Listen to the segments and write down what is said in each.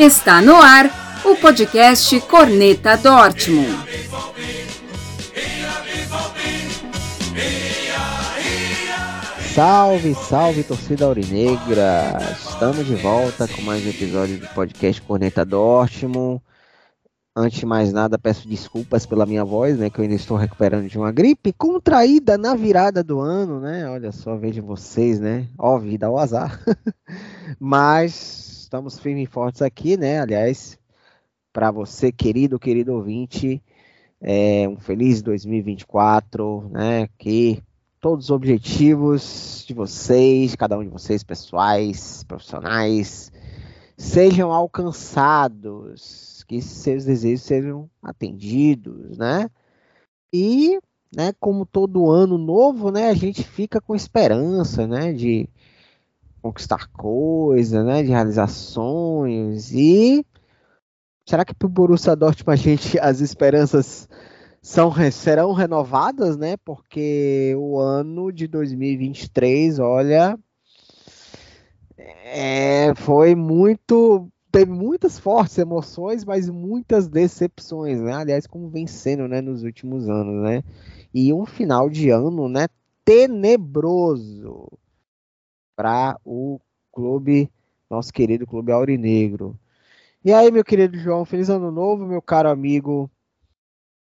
Está no ar o podcast Corneta Dortmund. Salve, salve torcida aurinegra! Estamos de volta com mais um episódio do podcast Corneta Dortmund. Antes de mais nada, peço desculpas pela minha voz, né? Que eu ainda estou recuperando de uma gripe contraída na virada do ano, né? Olha só, vejo vocês, né? Ó, vida, ó azar. Mas estamos firmes e fortes aqui, né? Aliás, para você, querido, querido ouvinte, é, um feliz 2024, né? Que todos os objetivos de vocês, cada um de vocês, pessoais, profissionais, sejam alcançados, que seus desejos sejam atendidos, né? E, né, como todo ano novo, né, a gente fica com esperança, né, de conquistar coisas, né, de realizar sonhos e será que para o Borussia Dortmund a gente as esperanças são serão renovadas, né? Porque o ano de 2023, olha, é, foi muito teve muitas fortes emoções, mas muitas decepções, né? Aliás, como vencendo, né, nos últimos anos, né? E um final de ano, né, tenebroso para o clube, nosso querido clube aurinegro. E aí, meu querido João, feliz ano novo, meu caro amigo.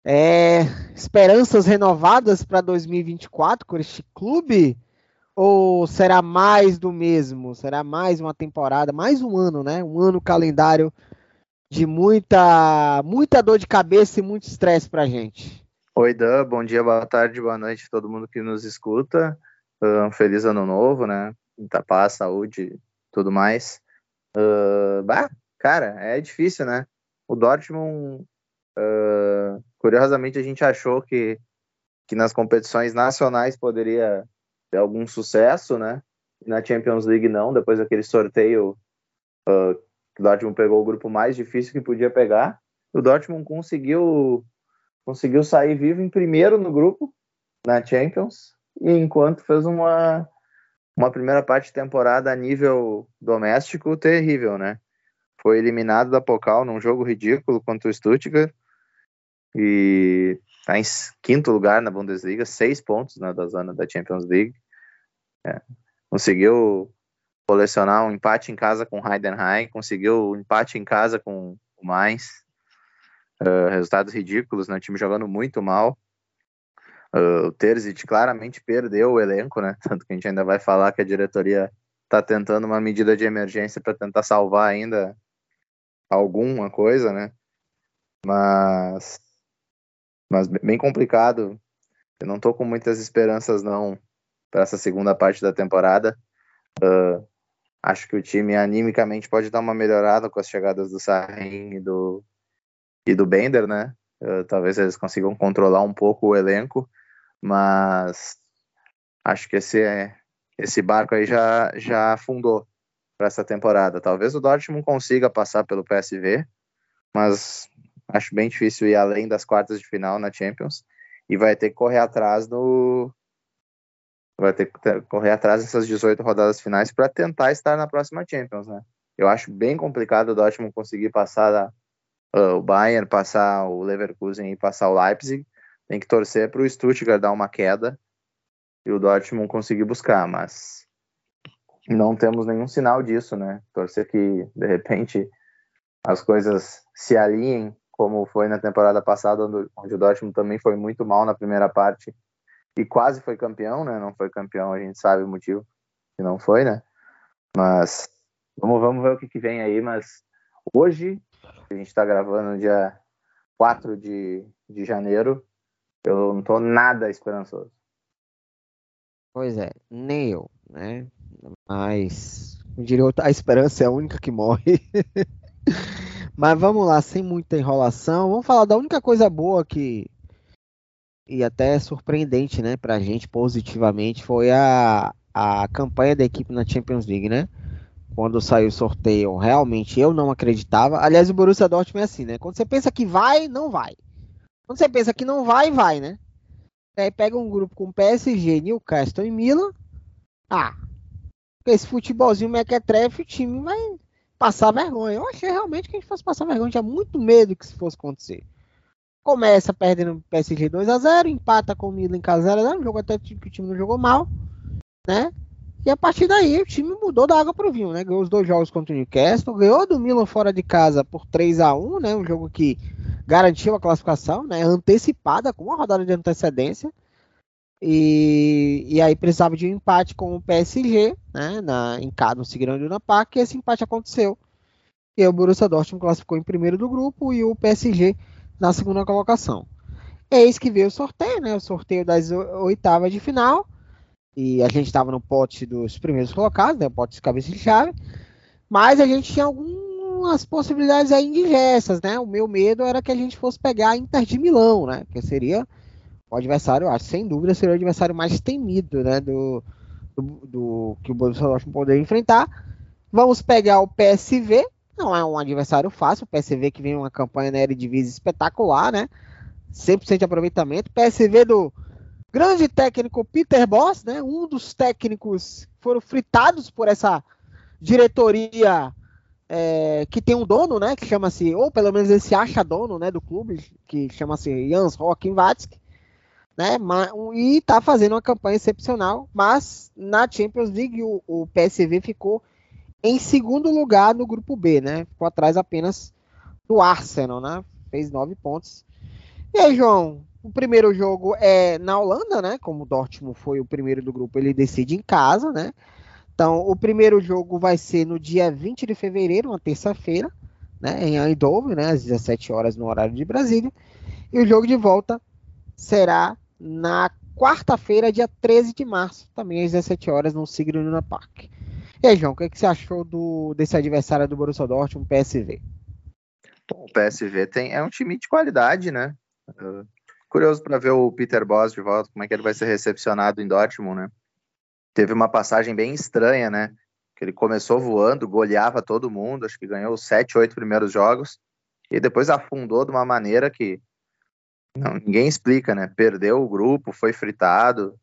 É, esperanças renovadas para 2024 com este clube? Ou será mais do mesmo? Será mais uma temporada, mais um ano, né? Um ano calendário de muita, muita dor de cabeça e muito estresse para gente. Oi, Dan, bom dia, boa tarde, boa noite a todo mundo que nos escuta. Um feliz ano novo, né? Muita paz, saúde, tudo mais. Uh, bah, cara, é difícil, né? O Dortmund, uh, curiosamente, a gente achou que, que nas competições nacionais poderia ter algum sucesso, né? Na Champions League não, depois daquele sorteio uh, o Dortmund pegou o grupo mais difícil que podia pegar. O Dortmund conseguiu conseguiu sair vivo em primeiro no grupo na Champions, e enquanto fez uma uma primeira parte de temporada a nível doméstico terrível, né? Foi eliminado da Pokal num jogo ridículo contra o Stuttgart e está em quinto lugar na Bundesliga, seis pontos né, da zona da Champions League. É. Conseguiu colecionar um empate em casa com o Heidenheim, conseguiu um empate em casa com o Mainz. Uh, resultados ridículos, né? O time jogando muito mal. Uh, o Terzic claramente perdeu o elenco, né? Tanto que a gente ainda vai falar que a diretoria está tentando uma medida de emergência para tentar salvar ainda alguma coisa, né? Mas, mas bem complicado. Eu não estou com muitas esperanças não para essa segunda parte da temporada. Uh, acho que o time animicamente pode dar uma melhorada com as chegadas do Sahin e do e do Bender, né? Uh, talvez eles consigam controlar um pouco o elenco mas acho que esse, esse barco aí já, já afundou para essa temporada. Talvez o Dortmund consiga passar pelo PSV, mas acho bem difícil ir além das quartas de final na Champions e vai ter que correr atrás do vai ter que correr atrás dessas 18 rodadas finais para tentar estar na próxima Champions, né? Eu acho bem complicado o Dortmund conseguir passar uh, o Bayern, passar o Leverkusen e passar o Leipzig, tem que torcer para o Stuttgart dar uma queda e o Dortmund conseguir buscar, mas não temos nenhum sinal disso, né? Torcer que de repente as coisas se alinhem, como foi na temporada passada, onde o Dortmund também foi muito mal na primeira parte e quase foi campeão, né? Não foi campeão, a gente sabe o motivo que não foi, né? Mas vamos, vamos ver o que, que vem aí. Mas hoje, a gente está gravando dia 4 de, de janeiro, eu não tô nada esperançoso. Pois é, nem eu, né? Mas eu diria a esperança é a única que morre. Mas vamos lá, sem muita enrolação, vamos falar da única coisa boa que e até surpreendente, né, pra gente positivamente foi a, a campanha da equipe na Champions League, né? Quando saiu o sorteio, realmente eu não acreditava. Aliás, o Borussia Dortmund é assim, né? Quando você pensa que vai, não vai. Quando você pensa que não vai, vai, né? Aí pega um grupo com PSG, Newcastle e Milan. Ah, esse futebolzinho mequetrefe, o time vai passar vergonha. Eu achei realmente que a gente fosse passar vergonha. Tinha muito medo que isso fosse acontecer. Começa perdendo o PSG 2 a 0 empata com o Milan em casa 0 x 0 um jogo até que o time não jogou mal, né? E a partir daí o time mudou da água pro vinho, né? Ganhou os dois jogos contra o Newcastle, ganhou do Milan fora de casa por 3 a 1 né? Um jogo que garantiu a classificação, né? Antecipada, com uma rodada de antecedência. E, e aí precisava de um empate com o PSG, né? Na, em casa, no Seguirão na PAC, e esse empate aconteceu. E o Borussia Dortmund classificou em primeiro do grupo e o PSG na segunda colocação. Eis que veio o sorteio, né? O sorteio das oitavas de final. E a gente estava no pote dos primeiros colocados, né? O pote de cabeça de chave. Mas a gente tinha algumas possibilidades aí indigestas, né? O meu medo era que a gente fosse pegar a Inter de Milão, né? Que seria o adversário, acho, sem dúvida, seria o adversário mais temido, né? Do, do, do que o Dortmund poderia enfrentar. Vamos pegar o PSV, não é um adversário fácil, o PSV que vem uma campanha na Eredivisie espetacular, né? 100% de aproveitamento. PSV do grande técnico Peter Boss, né? Um dos técnicos foram fritados por essa diretoria é, que tem um dono, né? Que chama-se, ou pelo menos ele se acha dono, né? Do clube, que chama-se Jans Rockenwatzke né? E está fazendo uma campanha excepcional, mas na Champions League o, o, PSV ficou em segundo lugar no grupo B, né? Ficou atrás apenas do Arsenal, né? Fez nove pontos. E aí, João, o primeiro jogo é na Holanda, né? Como o Dortmund foi o primeiro do grupo, ele decide em casa, né? Então, o primeiro jogo vai ser no dia 20 de fevereiro, uma terça-feira, né? Em Eindhoven, né? Às 17 horas no horário de Brasília. E o jogo de volta será na quarta-feira, dia 13 de março, também às 17 horas, no Signo Luna Park. E aí, João, o que, é que você achou do, desse adversário do Borussia Dortmund, PSV? Bom, o PSV tem, é um time de qualidade, né? Uh, curioso para ver o Peter Boss de volta, como é que ele vai ser recepcionado em Dortmund, né? Teve uma passagem bem estranha, né? Que ele começou voando, goleava todo mundo, acho que ganhou sete, oito primeiros jogos, e depois afundou de uma maneira que não, ninguém explica, né? Perdeu o grupo, foi fritado.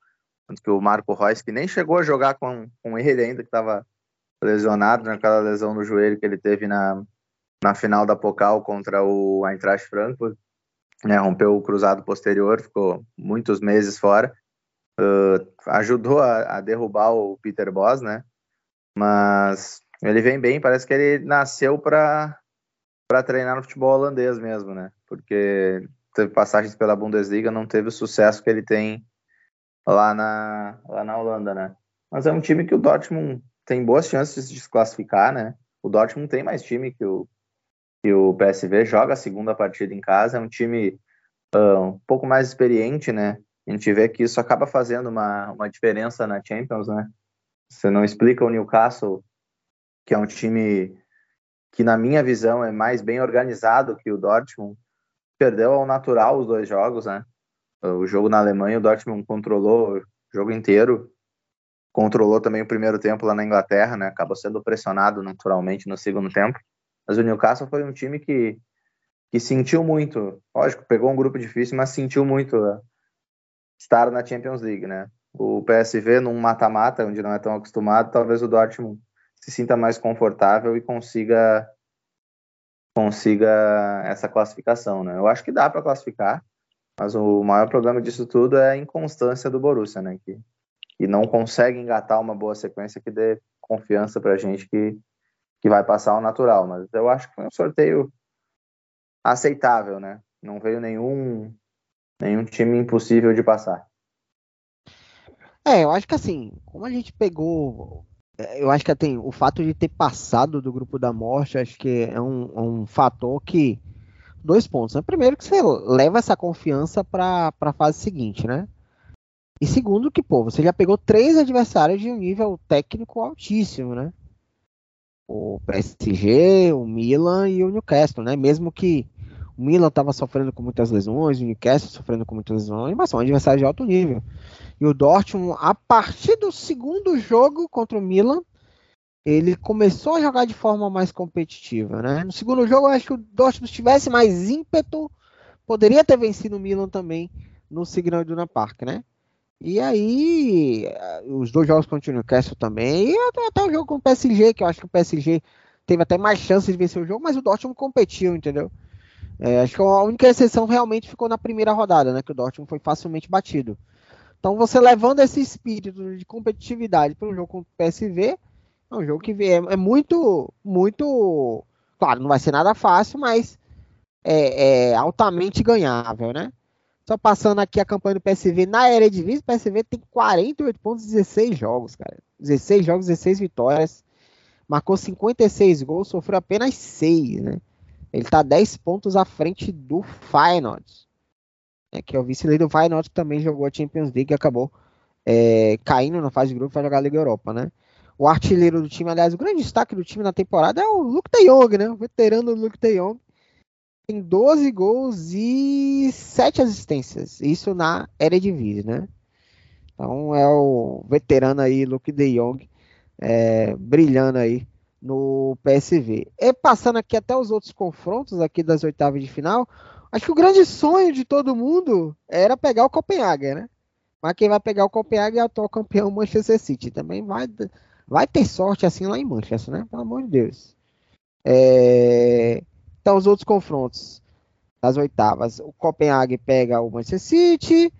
Tanto que o Marco Reus, que nem chegou a jogar com, com ele ainda, que estava lesionado naquela lesão no joelho que ele teve na, na final da Pokal contra o Eintracht Frankfurt, né? Rompeu o cruzado posterior, ficou muitos meses fora. Uh, ajudou a, a, derrubar o Peter Boss, né? Mas ele vem bem, parece que ele nasceu para para treinar no futebol holandês mesmo, né? Porque teve passagens pela Bundesliga, não teve o sucesso que ele tem lá na, lá na Holanda, né? Mas é um time que o Dortmund tem boas chances de se classificar, né? O Dortmund tem mais time que o, que o PSV, joga a segunda partida em casa, é um time uh, um pouco mais experiente, né? A gente vê que isso acaba fazendo uma, uma diferença na Champions, né? Você não explica o Newcastle, que é um time que, na minha visão, é mais bem organizado que o Dortmund, perdeu ao natural os dois jogos, né? O jogo na Alemanha, o Dortmund controlou o jogo inteiro, controlou também o primeiro tempo lá na Inglaterra, né? Acabou sendo pressionado naturalmente no segundo tempo. Mas o Newcastle foi um time que, que sentiu muito, lógico, pegou um grupo difícil, mas sentiu muito né? Estar na Champions League, né? O PSV num mata-mata, onde não é tão acostumado, talvez o Dortmund se sinta mais confortável e consiga consiga essa classificação, né? Eu acho que dá para classificar, mas o maior problema disso tudo é a inconstância do Borussia, né? Que, que não consegue engatar uma boa sequência que dê confiança para a gente que, que vai passar o natural. Mas eu acho que foi um sorteio aceitável, né? Não veio nenhum nenhum time impossível de passar. É, eu acho que assim, como a gente pegou é, eu acho que tem o fato de ter passado do grupo da morte, acho que é um, é um fator que dois pontos. Né? Primeiro que você leva essa confiança para a fase seguinte, né? E segundo que, pô, você já pegou três adversários de um nível técnico altíssimo, né? O PSG, o Milan e o Newcastle, né? Mesmo que o Milan estava sofrendo com muitas lesões, o Newcastle sofrendo com muitas lesões, mas são adversários de alto nível. E o Dortmund, a partir do segundo jogo contra o Milan, ele começou a jogar de forma mais competitiva, né? No segundo jogo, eu acho que o Dortmund tivesse mais ímpeto, poderia ter vencido o Milan também no Signal Iduna Park, né? E aí, os dois jogos contra o Newcastle também, e até, até o jogo com o PSG, que eu acho que o PSG teve até mais chances de vencer o jogo, mas o Dortmund competiu, entendeu? É, acho que a única exceção realmente ficou na primeira rodada, né? Que o Dortmund foi facilmente batido. Então você levando esse espírito de competitividade para um jogo com o PSV, é um jogo que é, é, muito, muito, claro, não vai ser nada fácil, mas é, é altamente ganhável, né? Só passando aqui a campanha do PSV na Eredivisie, o PSV tem 48 pontos, 16 jogos, cara. 16 jogos, 16 vitórias. Marcou 56 gols, sofreu apenas 6, né? Ele tá 10 pontos à frente do Feyenoord. É, que é o vice-líder do Feyenoord, também jogou a Champions League e acabou é, caindo na fase de grupo para jogar a Liga Europa, né? O artilheiro do time, aliás, o grande destaque do time na temporada é o Luke de Jong, né? O veterano Luke de Jong. Tem 12 gols e 7 assistências. Isso na Eredivisie, né? Então é o veterano aí, Luke de Jong, é, brilhando aí no PSV. E passando aqui até os outros confrontos aqui das oitavas de final, Acho que o grande sonho de todo mundo era pegar o Copenhague, né? Mas quem vai pegar o Copenhague é o atual campeão Manchester City. Também vai, vai ter sorte assim lá em Manchester, né? Pelo amor de Deus. É... Então, os outros confrontos das oitavas. O Copenhague pega o Manchester City.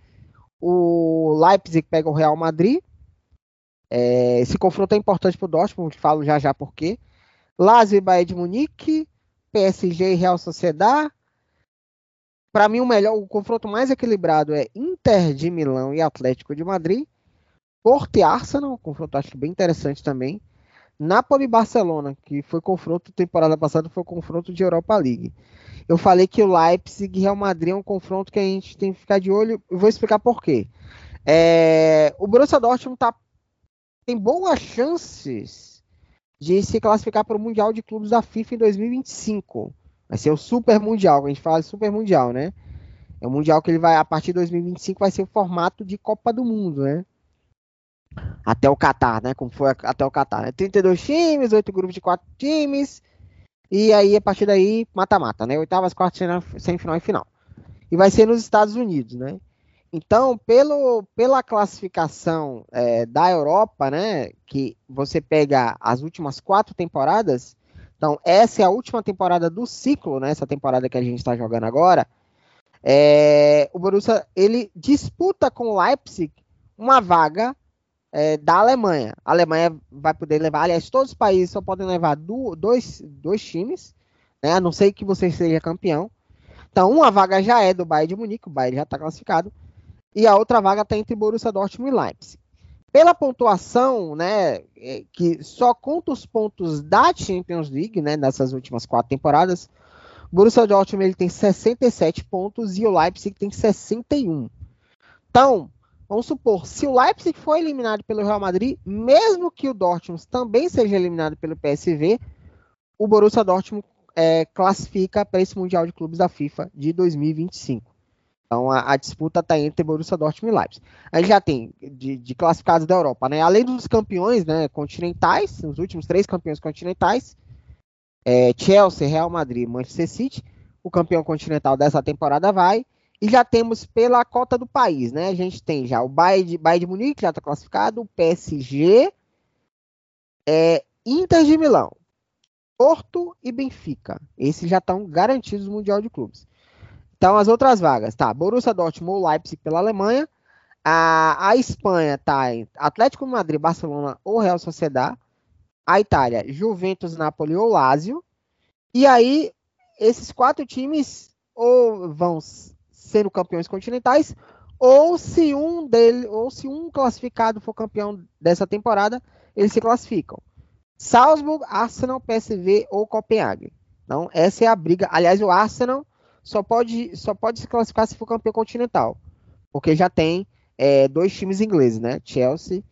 O Leipzig pega o Real Madrid. É... Esse confronto é importante para o Dortmund. Falo já já por quê. Lazio e Bayern de Munique. PSG e Real Sociedad. Para mim, o melhor, o confronto mais equilibrado é Inter de Milão e Atlético de Madrid. Porto e Arsenal, um confronto acho bem interessante também. Napoli e Barcelona, que foi confronto temporada passada, foi confronto de Europa League. Eu falei que o Leipzig e Real Madrid é um confronto que a gente tem que ficar de olho. Eu vou explicar por quê. É, o Borussia Dortmund tá, tem boas chances de se classificar para o Mundial de Clubes da FIFA em 2025. Vai ser o Super Mundial, a gente fala de Super Mundial, né? É um mundial que ele vai, a partir de 2025, vai ser o formato de Copa do Mundo, né? Até o Qatar, né? Como foi até o Qatar, né? 32 times, 8 grupos de 4 times. E aí, a partir daí, mata-mata, né? Oitavas, quartas, semifinal e final. E vai ser nos Estados Unidos, né? Então, pelo, pela classificação é, da Europa, né? Que você pega as últimas quatro temporadas, então, essa é a última temporada do ciclo, né? Essa temporada que a gente está jogando agora. É, o Borussia ele disputa com o Leipzig uma vaga é, da Alemanha. A Alemanha vai poder levar, aliás, todos os países só podem levar do, dois, dois times, né? A não ser que você seja campeão. Então, uma vaga já é do Bayern de Munique, o Bayern já está classificado, e a outra vaga está entre Borussia Dortmund e Leipzig pela pontuação, né, é, que só conta os pontos da Champions League, né, nessas últimas quatro temporadas, o Borussia Dortmund ele tem 67 pontos e o Leipzig tem 61. Então, vamos supor, se o Leipzig for eliminado pelo Real Madrid, mesmo que o Dortmund também seja eliminado pelo PSV, o Borussia Dortmund é, classifica para esse Mundial de Clubes da FIFA de 2025. Então a, a disputa está entre Borussia Dortmund e Leipzig. Aí já tem de, de, classificados da Europa, né? Além dos campeões, né, continentais, os últimos três campeões continentais, é, Chelsea, Real Madrid, Manchester City. O campeão continental dessa temporada vai. E já temos pela cota do país, né? A gente tem já o Bayern de, Bayern de Munique já está classificado, o PSG, é, Inter de Milão, Porto e Benfica. Esses já estão garantidos no Mundial de Clubes. Então, as outras vagas, tá? Borussia Dortmund ou Leipzig pela Alemanha. A, a Espanha tá em Atlético Madrid, Barcelona ou Real Sociedad. A Itália, Juventus, Napoli ou Lazio. E aí, esses quatro times ou vão sendo campeões continentais, ou se um dele, ou se um classificado for campeão dessa temporada, eles se classificam. Salzburg, Arsenal, PSV ou Copenhague. Então, essa é a briga. Aliás, o Arsenal só pode, só pode se classificar se for campeão continental. Porque já tem é, dois times ingleses, né? Chelsea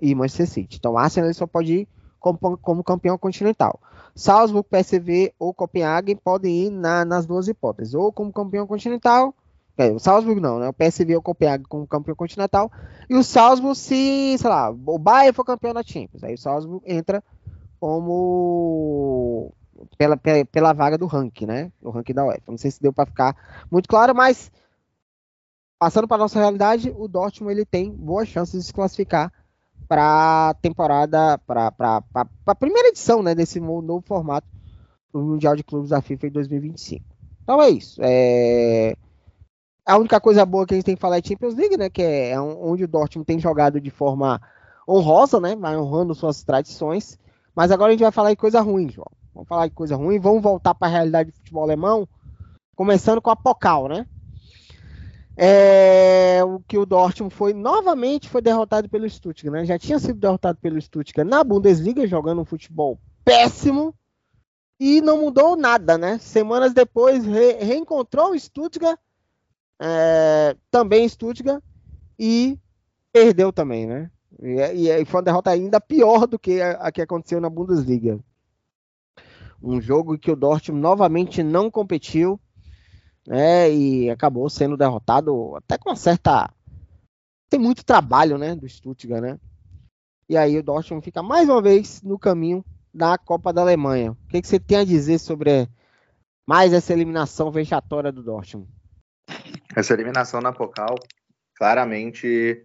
e Manchester City. Então, Arsenal só pode ir como, como campeão continental. Salzburg, PSV ou Copenhague podem ir na, nas duas hipóteses. Ou como campeão continental. É, o Salzburg não, né? O PSV ou Copenhague como campeão continental. E o Salzburg, se, sei lá, o Bayern for campeão da Champions. Aí o Salzburg entra como pela, pela, pela vaga do ranking, né? O ranking da UEFA. Não sei se deu para ficar muito claro, mas passando para nossa realidade, o Dortmund ele tem boas chances de se classificar para temporada, para a primeira edição né, desse novo formato do Mundial de Clubes da FIFA em 2025. Então é isso. É... A única coisa boa que a gente tem que falar é Champions League, né? Que é onde o Dortmund tem jogado de forma honrosa, né? Vai honrando suas tradições. Mas agora a gente vai falar de coisa ruim, João. Vamos falar de coisa ruim. Vamos voltar para a realidade do futebol alemão. Começando com a Pokal, né? É, o que o Dortmund foi novamente foi derrotado pelo Stuttgart, né? Já tinha sido derrotado pelo Stuttgart na Bundesliga jogando um futebol péssimo e não mudou nada, né? Semanas depois re reencontrou o Stuttgart, é, também Stuttgart e perdeu também, né? E, e, foi uma derrota ainda pior do que a, a que aconteceu na Bundesliga. Um jogo que o Dortmund novamente não competiu né? E acabou sendo derrotado até com uma certa. Tem muito trabalho, né? Do Stuttgart, né? E aí o Dortmund fica mais uma vez no caminho da Copa da Alemanha. O que, que você tem a dizer sobre mais essa eliminação vexatória do Dortmund? Essa eliminação na Pokal, claramente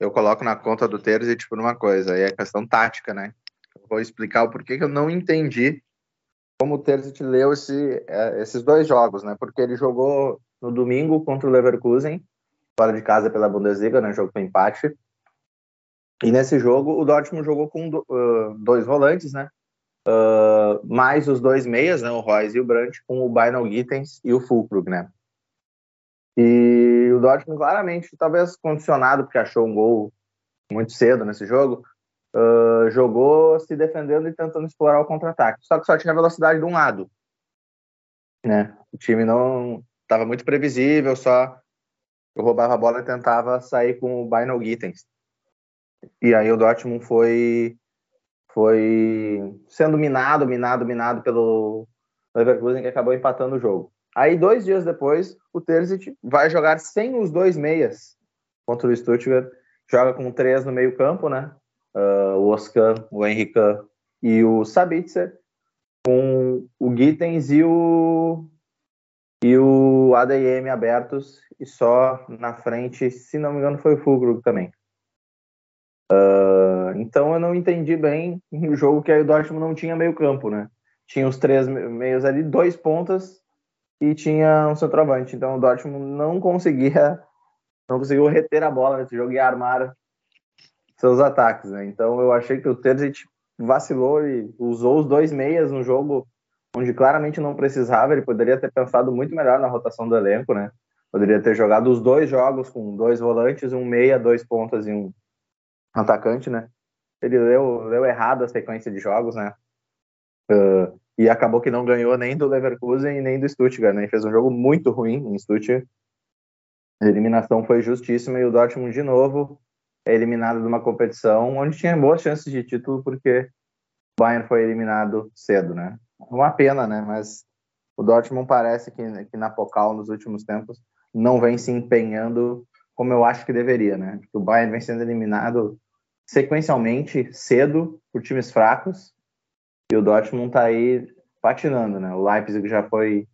eu coloco na conta do Terzic por uma coisa, aí é questão tática, né? Vou explicar o porquê que eu não entendi como o Terzic leu esse, é, esses dois jogos, né? Porque ele jogou no domingo contra o Leverkusen, fora de casa pela Bundesliga, né? Jogo com empate. E nesse jogo o Dortmund jogou com dois volantes, né? Uh, mais os dois meias, né? O Royce e o Brandt, com o Beinal Gittens e o Fulkrug, né? E o Dortmund claramente, talvez condicionado porque achou um gol muito cedo nesse jogo, uh, jogou se defendendo e tentando explorar o contra-ataque. Só que só tinha velocidade de um lado. Né? O time não estava muito previsível, só roubava a bola e tentava sair com o Bynal Gittens. E aí o Dortmund foi foi sendo minado, minado, minado pelo Leverkusen que acabou empatando o jogo. Aí dois dias depois, o Terzic vai jogar sem os dois meias contra o Stuttgart, joga com três no meio campo, né? Uh, o Oscar, o Henrique e o Sabitzer, com o Gittens e o, e o ADM abertos, e só na frente, se não me engano, foi o Fulgro também. Uh, então eu não entendi bem o jogo que o Dortmund não tinha meio campo, né? Tinha os três meios ali, dois pontas e tinha um centroavante. Então o Dortmund não conseguia, não conseguiu reter a bola nesse jogo e armar seus ataques, né? Então eu achei que o Terzic vacilou e usou os dois meias no jogo onde claramente não precisava, ele poderia ter pensado muito melhor na rotação do elenco, né? Poderia ter jogado os dois jogos com dois volantes, um meia, dois pontas e um atacante, né? Ele leu, leu errado a sequência de jogos, né? Uh, e acabou que não ganhou nem do Leverkusen nem do Stuttgart, né? fez um jogo muito ruim em Stuttgart. A eliminação foi justíssima e o Dortmund de novo é eliminado de uma competição onde tinha boas chances de título, porque o Bayern foi eliminado cedo, né? Uma pena, né? Mas o Dortmund parece que, que na Pokal, nos últimos tempos, não vem se empenhando como eu acho que deveria, né? O Bayern vem sendo eliminado sequencialmente, cedo, por times fracos, e o Dortmund tá aí patinando, né? O Leipzig já foi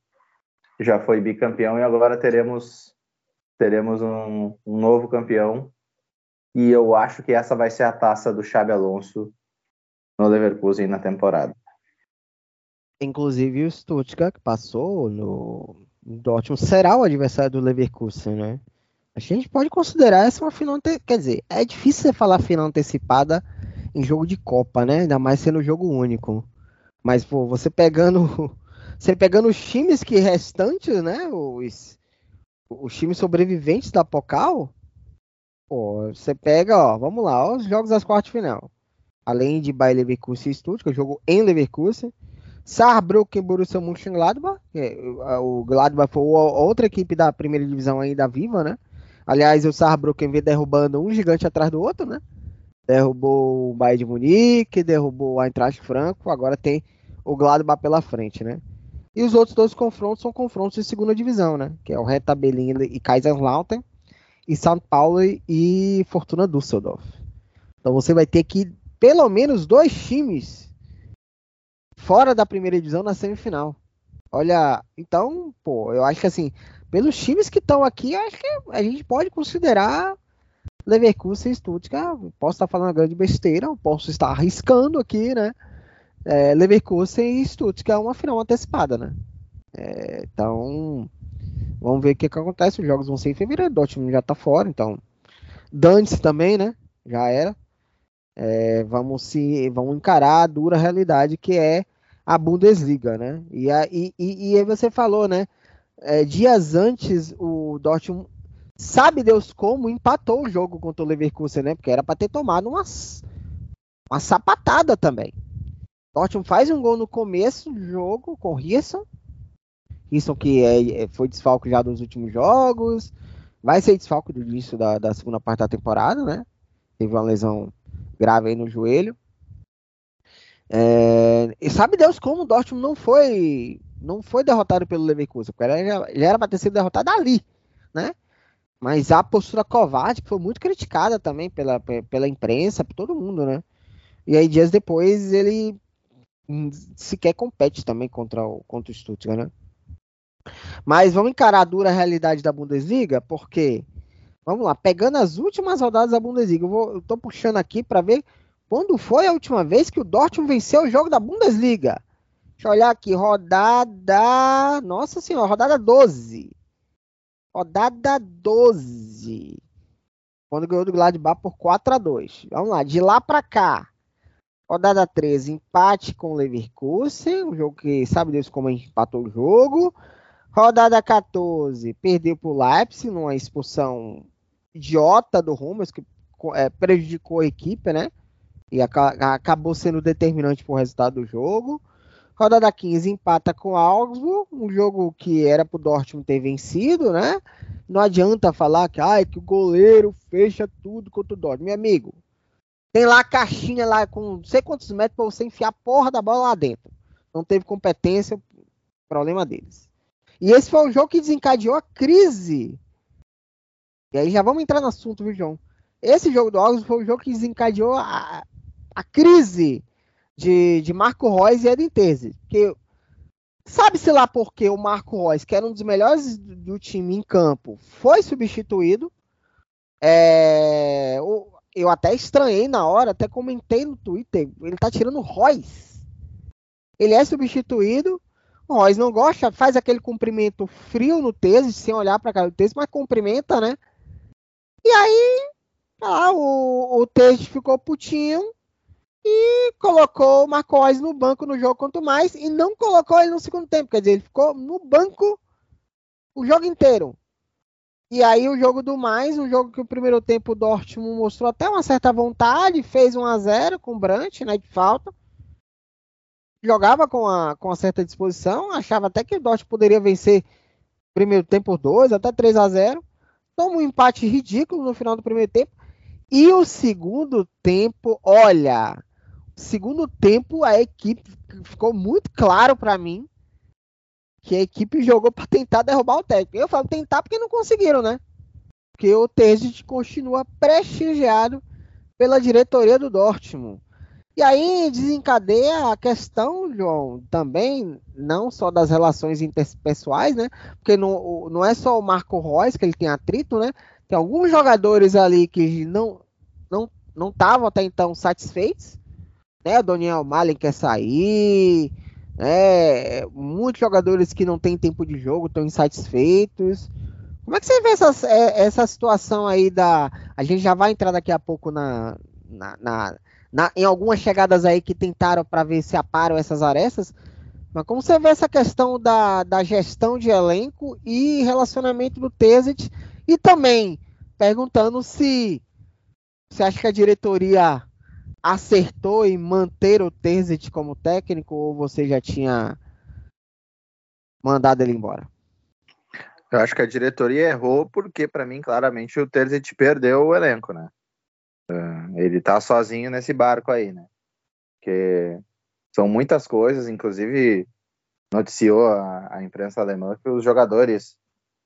já foi bicampeão e agora teremos teremos um, um novo campeão e eu acho que essa vai ser a taça do Xabi Alonso no Leverkusen na temporada. Inclusive o Stuttgart que passou no Dortmund será o adversário do Leverkusen, né? A gente pode considerar essa uma final, quer dizer, é difícil você falar final antecipada em jogo de Copa, né? Ainda mais sendo jogo único. Mas pô, você pegando, você pegando os times que restantes, né? Os, os times sobreviventes da Pokal, Pô, você pega, ó, vamos lá, ó, os jogos das quartas de final. Além de Bayer Leverkusen e Stuttgart, jogo em Leverkusen. Saarbrücken Borussia Mönchengladbach. É, o Gladbach foi outra equipe da primeira divisão ainda viva, né? Aliás, o Saarbrücken vem derrubando um gigante atrás do outro, né? Derrubou o Bayern de Munique, derrubou o Eintracht Franco, agora tem o Gladbach pela frente, né? E os outros dois confrontos são confrontos de segunda divisão, né? Que é o Hertha Berlin e Kaiserslautern e São Paulo e Fortuna Düsseldorf. Então você vai ter que pelo menos dois times fora da primeira divisão na semifinal. Olha, então, pô, eu acho que assim, pelos times que estão aqui, acho que a gente pode considerar Leverkusen e Stuttgart. Posso estar falando uma grande besteira, posso estar arriscando aqui, né? É, Leverkusen e Stuttgart é uma final antecipada, né? É, então, vamos ver o que, que, acontece. Os jogos vão ser em fevereiro. Dortmund já tá fora, então. Dane-se também, né? Já era. É, vamos se vamos encarar a dura realidade que é a Bundesliga, né? E, a, e, e, aí você falou, né? É, dias antes o Dortmund sabe Deus como empatou o jogo contra o Leverkusen, né? Porque era para ter tomado umas, uma sapatada também. Dortmund faz um gol no começo do jogo com o Risson. Risson que é, é, foi desfalco já dos últimos jogos. Vai ser desfalco do início da, da segunda parte da temporada, né? Teve uma lesão grave aí no joelho. É, e sabe Deus como o Dortmund não foi não foi derrotado pelo Leverkusen, porque ele já, ele era para ter sido derrotado ali, né? Mas a postura covarde que foi muito criticada também pela, pela imprensa, por todo mundo, né? E aí dias depois ele sequer compete também contra o, contra o Stuttgart, né? Mas vamos encarar a dura realidade da Bundesliga, porque vamos lá, pegando as últimas rodadas da Bundesliga, eu, vou, eu tô puxando aqui para ver quando foi a última vez que o Dortmund venceu o jogo da Bundesliga. Deixa eu olhar aqui, rodada, nossa senhora, rodada 12. Rodada 12. Quando ganhou do Gladbach por 4 a 2 Vamos lá, de lá para cá. Rodada 13, empate com o Leverkusen, um jogo que sabe Deus como empatou o jogo. Rodada 14, perdeu para o Leipzig numa expulsão idiota do Hummels, que é, prejudicou a equipe, né? E acabou sendo determinante para o resultado do jogo. Rodada 15 empata com o Augsburg, um jogo que era para o Dortmund ter vencido, né? Não adianta falar que, ai, que o goleiro fecha tudo contra o Dortmund. Meu amigo, tem lá a caixinha lá com não sei quantos metros para você enfiar a porra da bola lá dentro. Não teve competência, problema deles. E esse foi o jogo que desencadeou a crise. E aí já vamos entrar no assunto, viu, João? Esse jogo do Augsburg foi o jogo que desencadeou a, a crise de, de Marco Reus e Edin Terzi. Que sabe-se lá porque o Marco Reus, que era um dos melhores do time em campo, foi substituído. É, o, eu até estranhei na hora, até comentei no Twitter, ele tá tirando Royce. Ele é substituído, Royce não gosta, faz aquele cumprimento frio no Tese, sem olhar para cara do Tese, mas cumprimenta, né? E aí, lá, o, o Tese ficou putinho e colocou o Marcos no banco no jogo quanto mais e não colocou ele no segundo tempo, quer dizer, ele ficou no banco o jogo inteiro. E aí o jogo do mais, um jogo que o primeiro tempo o Dortmund mostrou até uma certa vontade, fez 1 a 0 com o Brandt, né, de falta. Jogava com a com uma certa disposição, achava até que o Dortmund poderia vencer primeiro tempo por 2, até 3 a 0. Toma um empate ridículo no final do primeiro tempo. E o segundo tempo, olha, segundo tempo a equipe ficou muito claro para mim que a equipe jogou para tentar derrubar o técnico. Eu falo tentar porque não conseguiram, né? Porque o Terzic continua prestigiado pela diretoria do Dortmund. E aí desencadeia a questão, João, também, não só das relações interpessoais, né? Porque não, não é só o Marco Reus que ele tem atrito, né? Tem alguns jogadores ali que não não não estavam até então satisfeitos, né? O Daniel Malen quer sair, é, muitos jogadores que não têm tempo de jogo estão insatisfeitos. Como é que você vê essa, é, essa situação aí da. A gente já vai entrar daqui a pouco na, na, na, na em algumas chegadas aí que tentaram para ver se aparam essas arestas. Mas como você vê essa questão da, da gestão de elenco e relacionamento do Tezet? E também perguntando se você acha que a diretoria acertou em manter o Terzic como técnico ou você já tinha mandado ele embora? Eu acho que a diretoria errou porque, para mim, claramente o Terzic perdeu o elenco, né? É, ele tá sozinho nesse barco aí, né? Porque são muitas coisas, inclusive noticiou a, a imprensa alemã que os jogadores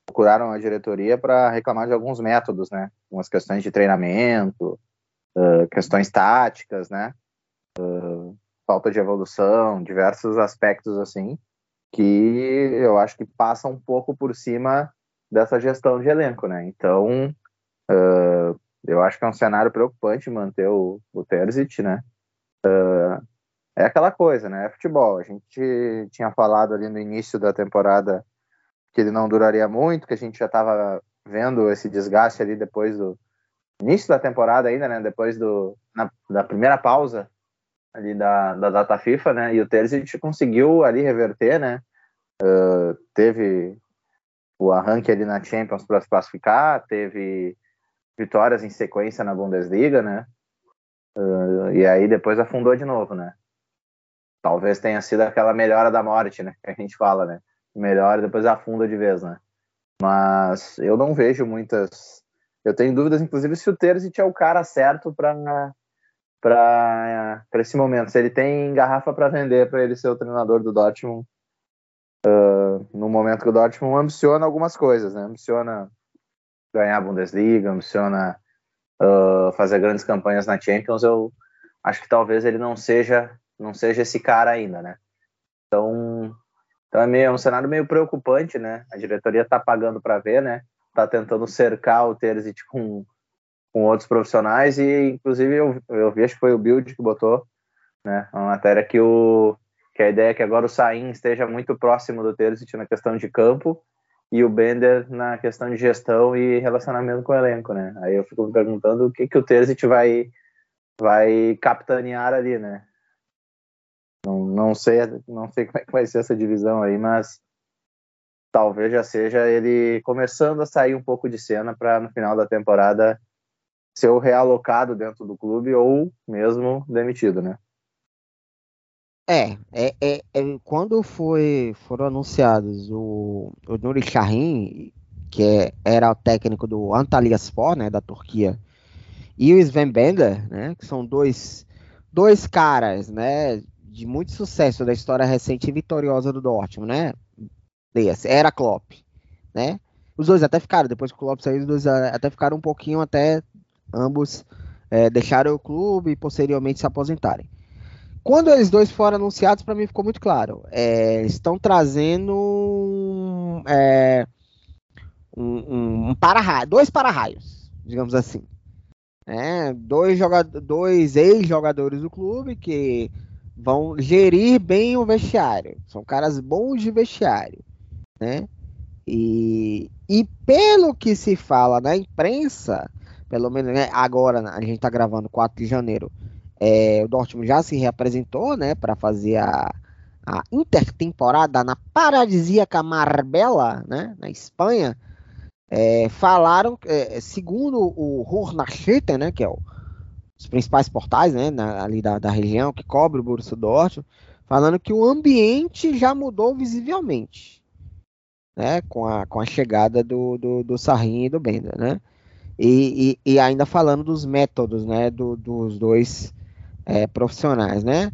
procuraram a diretoria para reclamar de alguns métodos, né? Umas questões de treinamento, uh, questões táticas, né? Uh, falta de evolução, diversos aspectos assim, que eu acho que passam um pouco por cima dessa gestão de elenco, né? Então, uh, eu acho que é um cenário preocupante manter o, o Terzic, né? Uh, é aquela coisa, né? É futebol. A gente tinha falado ali no início da temporada que ele não duraria muito, que a gente já estava vendo esse desgaste ali depois do início da temporada ainda, né? Depois do na, da primeira pausa ali da, da data FIFA, né? E o Terzic conseguiu ali reverter, né? Uh, teve o arranque ali na Champions para se classificar, teve vitórias em sequência na Bundesliga, né? Uh, e aí depois afundou de novo, né? Talvez tenha sido aquela melhora da morte, né? Que a gente fala, né? Melhora depois afunda de vez, né? Mas eu não vejo muitas. Eu tenho dúvidas, inclusive, se o Terzic é o cara certo para para esse momento. Se ele tem garrafa para vender para ele ser o treinador do Dortmund uh, no momento que o Dortmund ambiciona algumas coisas, né? Ambiciona ganhar a Bundesliga, ambiciona uh, fazer grandes campanhas na Champions. Eu acho que talvez ele não seja não seja esse cara ainda, né? Então, então é, meio, é um cenário meio preocupante, né? A diretoria está pagando para ver, né? Está tentando cercar o Terzic com, com outros profissionais e, inclusive, eu, eu vi, acho que foi o Build que botou, né? Uma matéria que, o, que a ideia é que agora o Sain esteja muito próximo do Terzic na questão de campo e o Bender na questão de gestão e relacionamento com o elenco, né? Aí eu fico me perguntando o que, que o Terzic vai, vai capitanear ali, né? Não, não sei, não sei como é que vai ser essa divisão aí, mas talvez já seja ele começando a sair um pouco de cena para no final da temporada ser realocado dentro do clube ou mesmo demitido, né? É, é, é, é quando foi, foram anunciados o, o Nuri Shahin, que é, era o técnico do Antalyaspor, né, da Turquia, e o Sven Bender, né, que são dois, dois caras, né, de muito sucesso da história recente e vitoriosa do Dortmund, né? Era Klopp, né? Os dois até ficaram, depois que o Klopp saiu, os dois até ficaram um pouquinho até ambos é, deixaram o clube e posteriormente se aposentarem. Quando eles dois foram anunciados, para mim ficou muito claro. É, estão trazendo é, um, um, para dois para-raios, digamos assim. É, dois, dois ex-jogadores do clube que vão gerir bem o vestiário. São caras bons de vestiário, né? E, e pelo que se fala na imprensa, pelo menos né, agora a gente está gravando 4 de janeiro, é, o Dortmund já se reapresentou, né, para fazer a, a intertemporada na paradisíaca Marbella, né, na Espanha. É, falaram, é, segundo o Hurnacheten, né, que é o os principais portais, né, na, ali da, da, região, que cobre o Borussia Dortmund, falando que o ambiente já mudou visivelmente, né, com a, com a chegada do, do, do Sarrin e do Bender, né, e, e, e, ainda falando dos métodos, né, do, dos dois é, profissionais, né,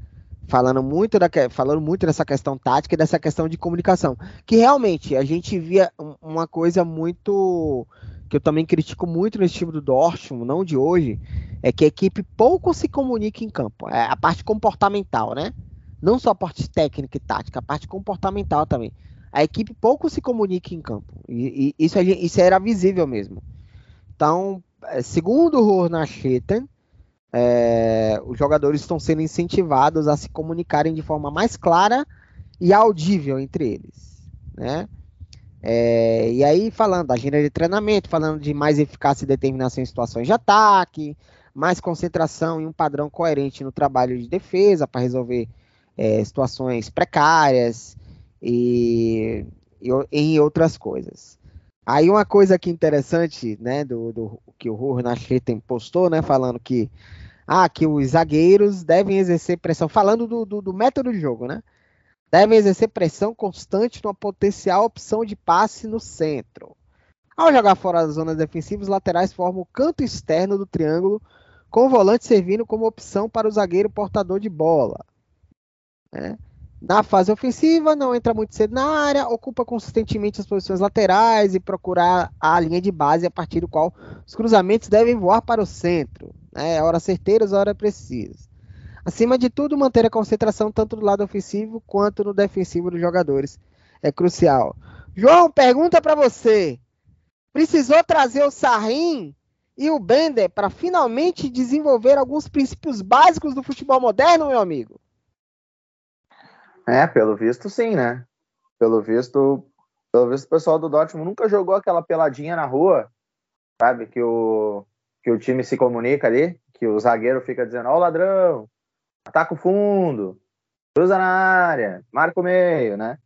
falando muito, da, falando muito dessa questão tática e dessa questão de comunicação, que realmente a gente via uma coisa muito que eu também critico muito nesse time do Dortmund, não de hoje, é que a equipe pouco se comunica em campo. É a parte comportamental, né? Não só a parte técnica e tática, a parte comportamental também. A equipe pouco se comunica em campo. E, e isso, isso era visível mesmo. Então, é, segundo o Hornacheten, é, os jogadores estão sendo incentivados a se comunicarem de forma mais clara e audível entre eles, né? É, e aí, falando da agenda de treinamento, falando de mais eficácia e determinação em situações de ataque, mais concentração e um padrão coerente no trabalho de defesa para resolver é, situações precárias e, e, em outras coisas. Aí uma coisa aqui interessante, né, do, do que o Hurnacheten postou, né, falando que ah, que os zagueiros devem exercer pressão, falando do, do, do método de jogo, né? devem exercer pressão constante numa potencial opção de passe no centro. Ao jogar fora das zonas defensivas, os laterais formam o canto externo do triângulo, com o volante servindo como opção para o zagueiro portador de bola. Né? Na fase ofensiva, não entra muito cedo na área, ocupa consistentemente as posições laterais e procurar a linha de base a partir do qual os cruzamentos devem voar para o centro. Né? Hora certeiras, hora precisas. Acima de tudo, manter a concentração tanto do lado ofensivo quanto no defensivo dos jogadores é crucial. João, pergunta para você. Precisou trazer o Sarrim e o Bender para finalmente desenvolver alguns princípios básicos do futebol moderno, meu amigo? É, pelo visto sim, né? Pelo visto, pelo visto o pessoal do Dortmund nunca jogou aquela peladinha na rua, sabe? Que o, que o time se comunica ali, que o zagueiro fica dizendo, ó o ladrão, ataca o fundo, cruza na área, marca o meio, né?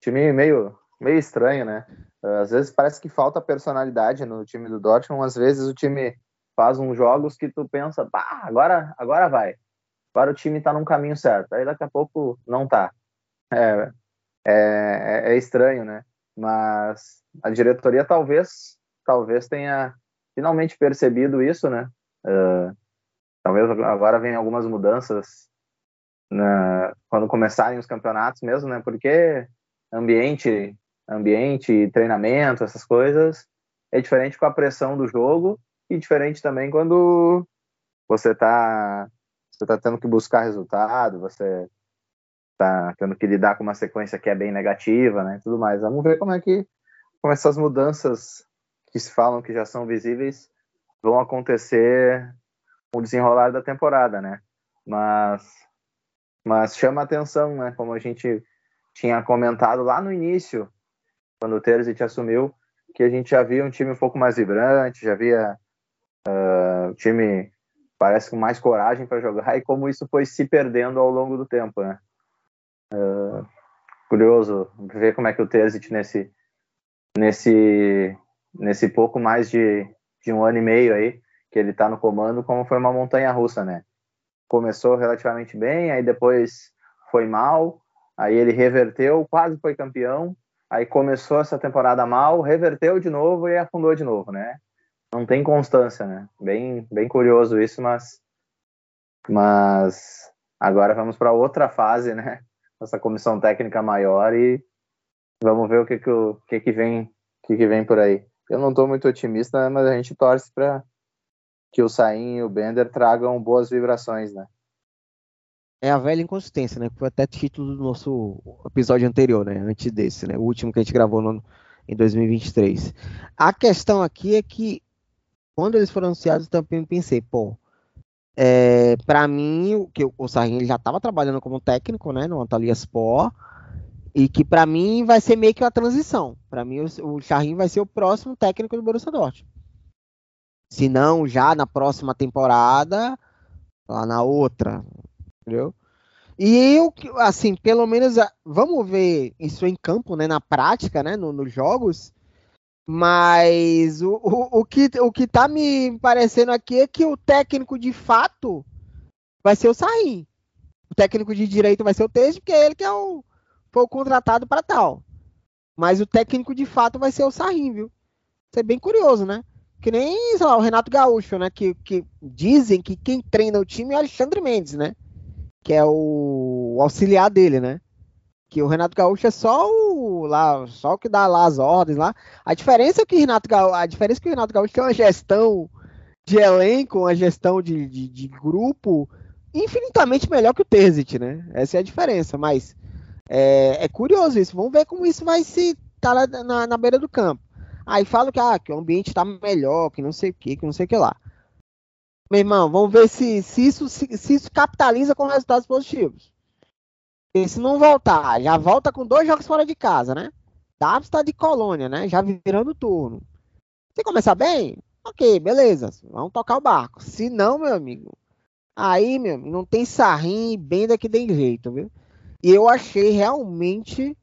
Time meio, meio estranho, né? Às vezes parece que falta personalidade no time do Dortmund, às vezes o time faz uns jogos que tu pensa, bah, agora, agora vai. Agora o time tá num caminho certo. Aí daqui a pouco não tá. É, é, é estranho, né? Mas a diretoria talvez, talvez tenha finalmente percebido isso, né? Uh, talvez agora venham algumas mudanças na, quando começarem os campeonatos mesmo, né? Porque ambiente ambiente, treinamento, essas coisas, é diferente com a pressão do jogo e diferente também quando você está você tá tendo que buscar resultado, você está tendo que lidar com uma sequência que é bem negativa, né, tudo mais. Vamos ver como é que como essas mudanças que se falam que já são visíveis vão acontecer o desenrolar da temporada, né? Mas mas chama atenção, né, como a gente tinha comentado lá no início quando o Terzic assumiu, que a gente já via um time um pouco mais vibrante, já via uh, o time parece com mais coragem para jogar e como isso foi se perdendo ao longo do tempo, né? Uh, curioso ver como é que o Terzic nesse nesse nesse pouco mais de, de um ano e meio aí que ele está no comando, como foi uma montanha russa, né? Começou relativamente bem, aí depois foi mal, aí ele reverteu, quase foi campeão, aí começou essa temporada mal, reverteu de novo e afundou de novo, né? Não tem constância, né? Bem, bem curioso isso, mas, mas agora vamos para outra fase, né? Essa comissão técnica maior e vamos ver o que que, o, que, que vem, que, que vem por aí. Eu não estou muito otimista, né? mas a gente torce para que o Sain e o Bender tragam boas vibrações, né? é a velha inconsistência, né? Que foi até título do nosso episódio anterior, né? Antes desse, né? O último que a gente gravou no, em 2023. A questão aqui é que quando eles foram anunciados, eu também pensei, pô, é, para mim, o que o Sarrinho já estava trabalhando como técnico, né, no Antalya Sport, e que para mim vai ser meio que uma transição. Para mim, o, o vai ser o próximo técnico do Borussia Dortmund. Se não, já na próxima temporada, lá na outra, entendeu? E eu, assim, pelo menos, vamos ver isso em campo, né, na prática, né, no, nos jogos, mas o, o, o, que, o que tá me parecendo aqui é que o técnico de fato vai ser o Saim. O técnico de direito vai ser o Tejo, porque é ele que é o, foi o contratado para tal. Mas o técnico de fato vai ser o Saim, viu? Isso é bem curioso, né? Que nem, lá, o Renato Gaúcho, né? Que, que dizem que quem treina o time é o Alexandre Mendes, né? que é o auxiliar dele, né? Que o Renato Gaúcho é só o lá, só o que dá lá as ordens lá. A diferença é que o Renato Gaúcho, a diferença é que o Renato Gaúcho tem uma gestão de elenco, uma gestão de, de, de grupo infinitamente melhor que o Terzic, né? Essa é a diferença, mas é, é curioso isso. Vamos ver como isso vai se tá lá na, na beira do campo. Aí fala que, ah, que o ambiente tá melhor, que não sei o que, que não sei o que lá. Meu irmão, vamos ver se, se, isso, se, se isso capitaliza com resultados positivos. E se não voltar, já volta com dois jogos fora de casa, né? Davi está de colônia, né? Já virando turno. Se começar bem, ok, beleza. Vamos tocar o barco. Se não, meu amigo, aí, meu não tem sarrinho e bem daqui tem jeito, viu? E eu achei realmente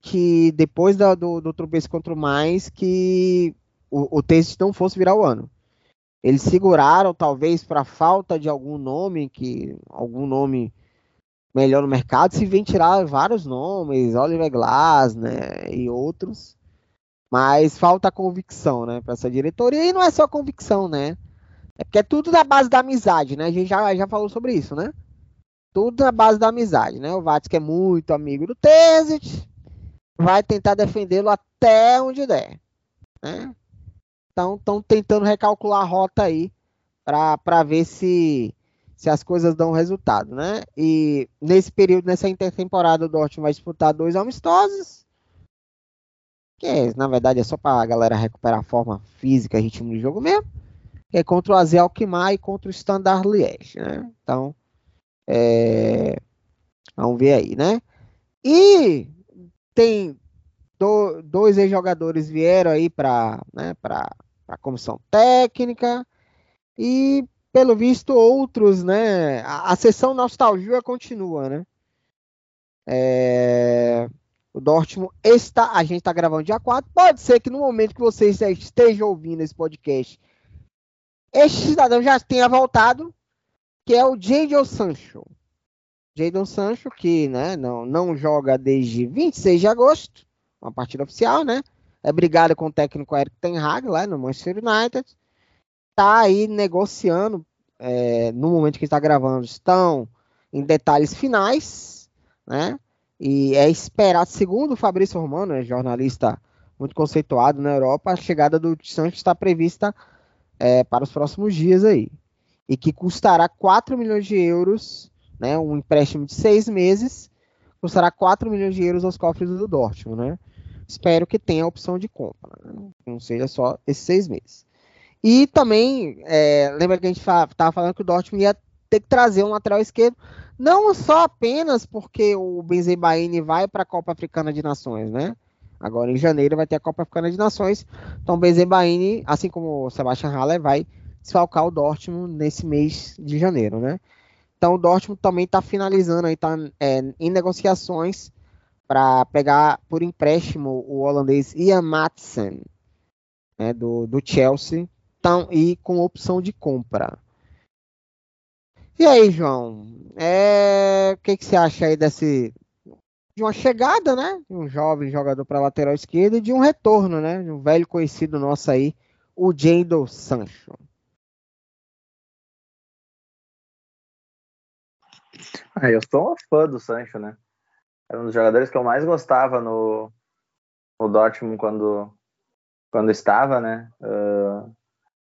que depois da, do, do Trubisky contra o Mais, que o, o teste não fosse virar o ano. Eles seguraram, talvez, para falta de algum nome, que algum nome melhor no mercado, se vem tirar vários nomes, Oliver Glass, né, e outros. Mas falta convicção, né, para essa diretoria. E não é só convicção, né? É porque é tudo da base da amizade, né? A gente já, já falou sobre isso, né? Tudo na base da amizade, né? O Vatic é muito amigo do Tesit, vai tentar defendê-lo até onde der, né? Então estão tentando recalcular a rota aí para ver se, se as coisas dão resultado, né? E nesse período, nessa intertemporada, o Dortmund vai disputar dois amistosos, que na verdade é só para a galera recuperar a forma física, ritmo de jogo mesmo. é contra o AZ Alkmaar e contra o Standard Liège, né? Então, é, vamos ver aí, né? E tem do, dois ex-jogadores vieram aí para né, a comissão técnica e pelo visto outros, né? A, a sessão nostalgia continua, né? É, o Dortmund está, a gente está gravando dia 4. Pode ser que no momento que você esteja ouvindo esse podcast, este cidadão já tenha voltado, que é o Jadon Sancho. Jadon Sancho, que né, não, não joga desde 26 de agosto, uma partida oficial, né? É brigado com o técnico Eric Ten Hag lá no Manchester United. Tá aí negociando, é, no momento que está gravando, estão em detalhes finais, né? E é esperado, segundo o Fabrício Romano, né, jornalista muito conceituado na Europa, a chegada do Sancho está prevista é, para os próximos dias aí. E que custará 4 milhões de euros, né, um empréstimo de seis meses, custará 4 milhões de euros aos cofres do Dortmund, né? Espero que tenha a opção de compra, né? não seja só esses seis meses. E também, é, lembra que a gente estava falando que o Dortmund ia ter que trazer um lateral esquerdo, não só apenas porque o Benzebaini vai para a Copa Africana de Nações, né? Agora em janeiro vai ter a Copa Africana de Nações, então o Benzebaini, assim como o Sebastian Haller, vai desfalcar o Dortmund nesse mês de janeiro, né? Então o Dortmund também está finalizando aí, está é, em negociações para pegar por empréstimo o holandês Ian Matsen, né, do, do Chelsea, tão, e com opção de compra. E aí, João, é... o que, que você acha aí desse de uma chegada, né, de um jovem jogador para lateral esquerda e de um retorno, né, de um velho conhecido nosso aí, o Jadon Sancho. Ah, eu sou um fã do Sancho, né? Era um dos jogadores que eu mais gostava no, no Dortmund quando, quando estava, né? Uh,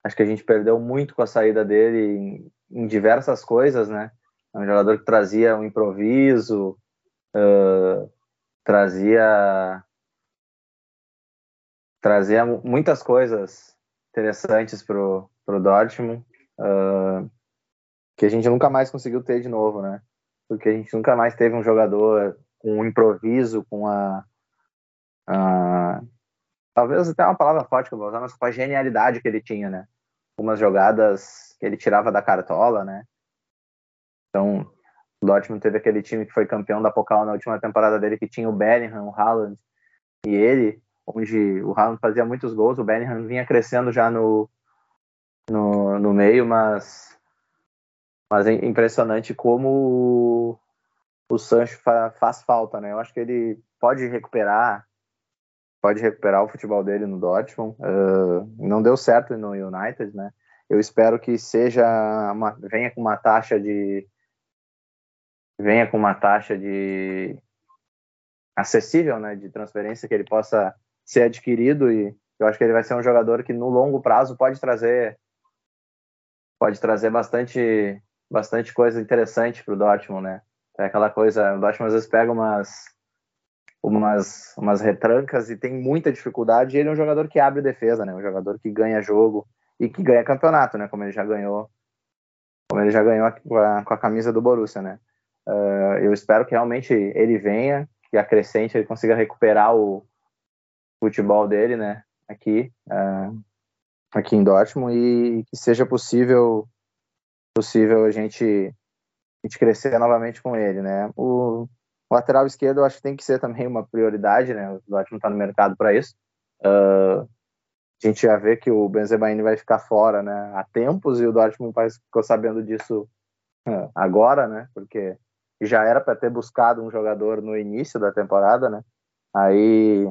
acho que a gente perdeu muito com a saída dele em, em, diversas coisas, né? É um jogador que trazia um improviso, uh, trazia trazia muitas coisas interessantes pro, pro Dortmund uh, que a gente nunca mais conseguiu ter de novo, né? Porque a gente nunca mais teve um jogador com o improviso, com a, a, talvez até uma palavra forte que eu vou usar, mas com a genialidade que ele tinha, né? Umas jogadas que ele tirava da cartola, né? Então, o Dortmund teve aquele time que foi campeão da Pokal na última temporada dele, que tinha o Bellingham, o Haaland e ele, onde o Haaland fazia muitos gols, o Bellingham vinha crescendo já no, no, no meio, mas mas é impressionante como o Sancho fa faz falta, né? Eu acho que ele pode recuperar, pode recuperar o futebol dele no Dortmund. Uh, não deu certo no United, né? Eu espero que seja uma, venha com uma taxa de venha com uma taxa de acessível, né, de transferência que ele possa ser adquirido e eu acho que ele vai ser um jogador que no longo prazo pode trazer pode trazer bastante bastante coisa interessante para o Dortmund, né? É aquela coisa, o Dortmund às vezes pega umas, umas, umas retrancas e tem muita dificuldade. E ele é um jogador que abre defesa, né? Um jogador que ganha jogo e que ganha campeonato, né? Como ele já ganhou, como ele já ganhou com a, com a camisa do Borussia, né? Uh, eu espero que realmente ele venha, que acrescente, ele consiga recuperar o futebol dele, né? Aqui, uh, aqui em Dortmund e que seja possível possível a gente a gente crescer novamente com ele, né? O lateral esquerdo eu acho que tem que ser também uma prioridade, né? O Dortmund está no mercado para isso. Uh, a gente já vê que o Benzemaini vai ficar fora, né? Há tempos e o Dortmund ficou sabendo disso uh, agora, né? Porque já era para ter buscado um jogador no início da temporada, né? Aí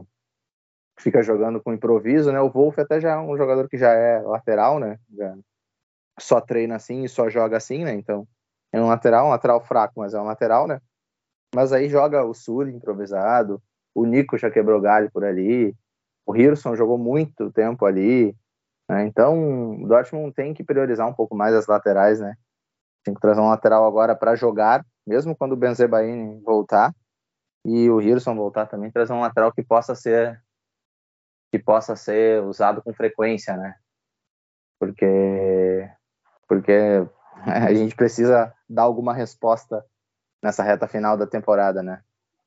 fica jogando com improviso, né? O Wolf até já é um jogador que já é lateral, né? Já só treina assim e só joga assim, né? Então é um lateral, um lateral fraco, mas é um lateral, né? Mas aí joga o Sul improvisado, o Nico já quebrou galho por ali, o Hirson jogou muito tempo ali, né? Então o Dortmund tem que priorizar um pouco mais as laterais, né? Tem que trazer um lateral agora para jogar, mesmo quando o Benzebaini voltar e o Hirson voltar também, trazer um lateral que possa ser que possa ser usado com frequência, né? porque porque a gente precisa dar alguma resposta nessa reta final da temporada, né?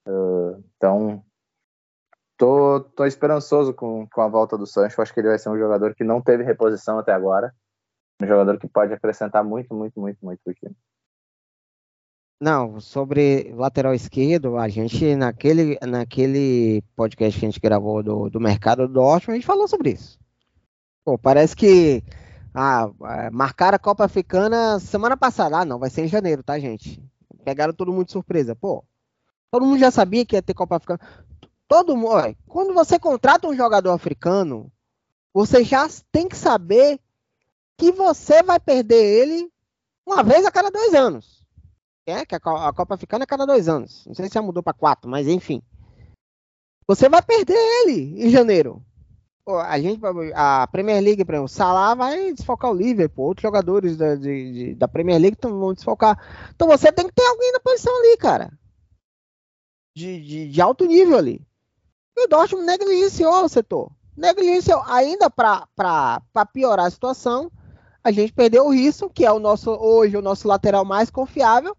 Uh, então, tô, tô esperançoso com, com a volta do Sancho. Acho que ele vai ser um jogador que não teve reposição até agora. Um jogador que pode acrescentar muito, muito, muito, muito pro time. Não, sobre lateral esquerdo, a gente, naquele, naquele podcast que a gente gravou do, do mercado do Dortmund, a gente falou sobre isso. Pô, parece que ah, é, marcaram a Copa Africana semana passada. Ah, não, vai ser em janeiro, tá, gente? Pegaram todo mundo de surpresa. Pô, todo mundo já sabia que ia ter Copa Africana. Todo mundo, quando você contrata um jogador africano, você já tem que saber que você vai perder ele uma vez a cada dois anos. É, que a Copa Africana é a cada dois anos. Não sei se já mudou para quatro, mas enfim. Você vai perder ele em janeiro. A gente, a Premier League, exemplo, o Salah vai desfocar o Liverpool, outros jogadores da, de, de, da Premier League vão desfocar. Então você tem que ter alguém na posição ali, cara. De, de, de alto nível ali. E o Dortmund negligenciou o setor. Negligenciou. Ainda para piorar a situação, a gente perdeu o Risson, que é o nosso hoje o nosso lateral mais confiável.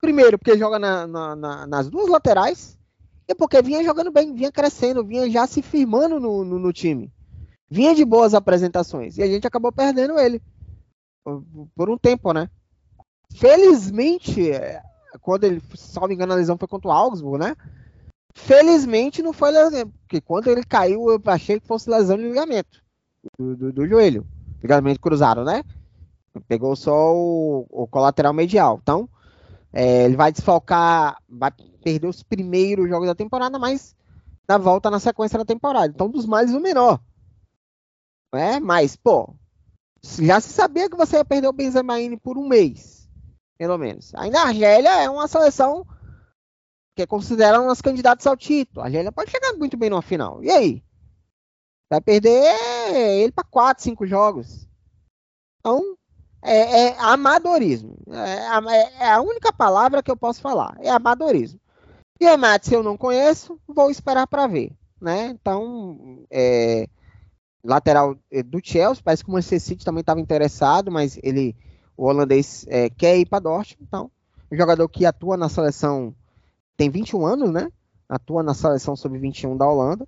Primeiro, porque joga na, na, na, nas duas laterais. E porque vinha jogando bem, vinha crescendo, vinha já se firmando no, no, no time. Vinha de boas apresentações. E a gente acabou perdendo ele. Por, por um tempo, né? Felizmente, é, quando ele, salvo engano, a lesão foi contra o Augsburg, né? Felizmente não foi lesão. Porque quando ele caiu, eu achei que fosse lesão de ligamento do, do, do joelho. Ligamento cruzado, né? Pegou só o, o colateral medial. Então, é, ele vai desfalcar, vai perder os primeiros jogos da temporada, mas na volta na sequência da temporada. Então, dos mais o menor. É, mas, pô, já se sabia que você ia perder o Benzemaine por um mês, pelo menos. Ainda a Argélia é uma seleção que é considerada um dos candidatos ao título. A Argélia pode chegar muito bem numa final. E aí? Vai perder ele para 4, 5 jogos. Então, é, é amadorismo. É, é, é, a única palavra que eu posso falar. É amadorismo. E a se eu não conheço, vou esperar para ver. Né? Então, é, lateral do Chelsea, parece que o Manchester City também estava interessado, mas ele, o holandês é, quer ir para Dortmund. Então, jogador que atua na seleção, tem 21 anos, né? Atua na seleção sub-21 da Holanda.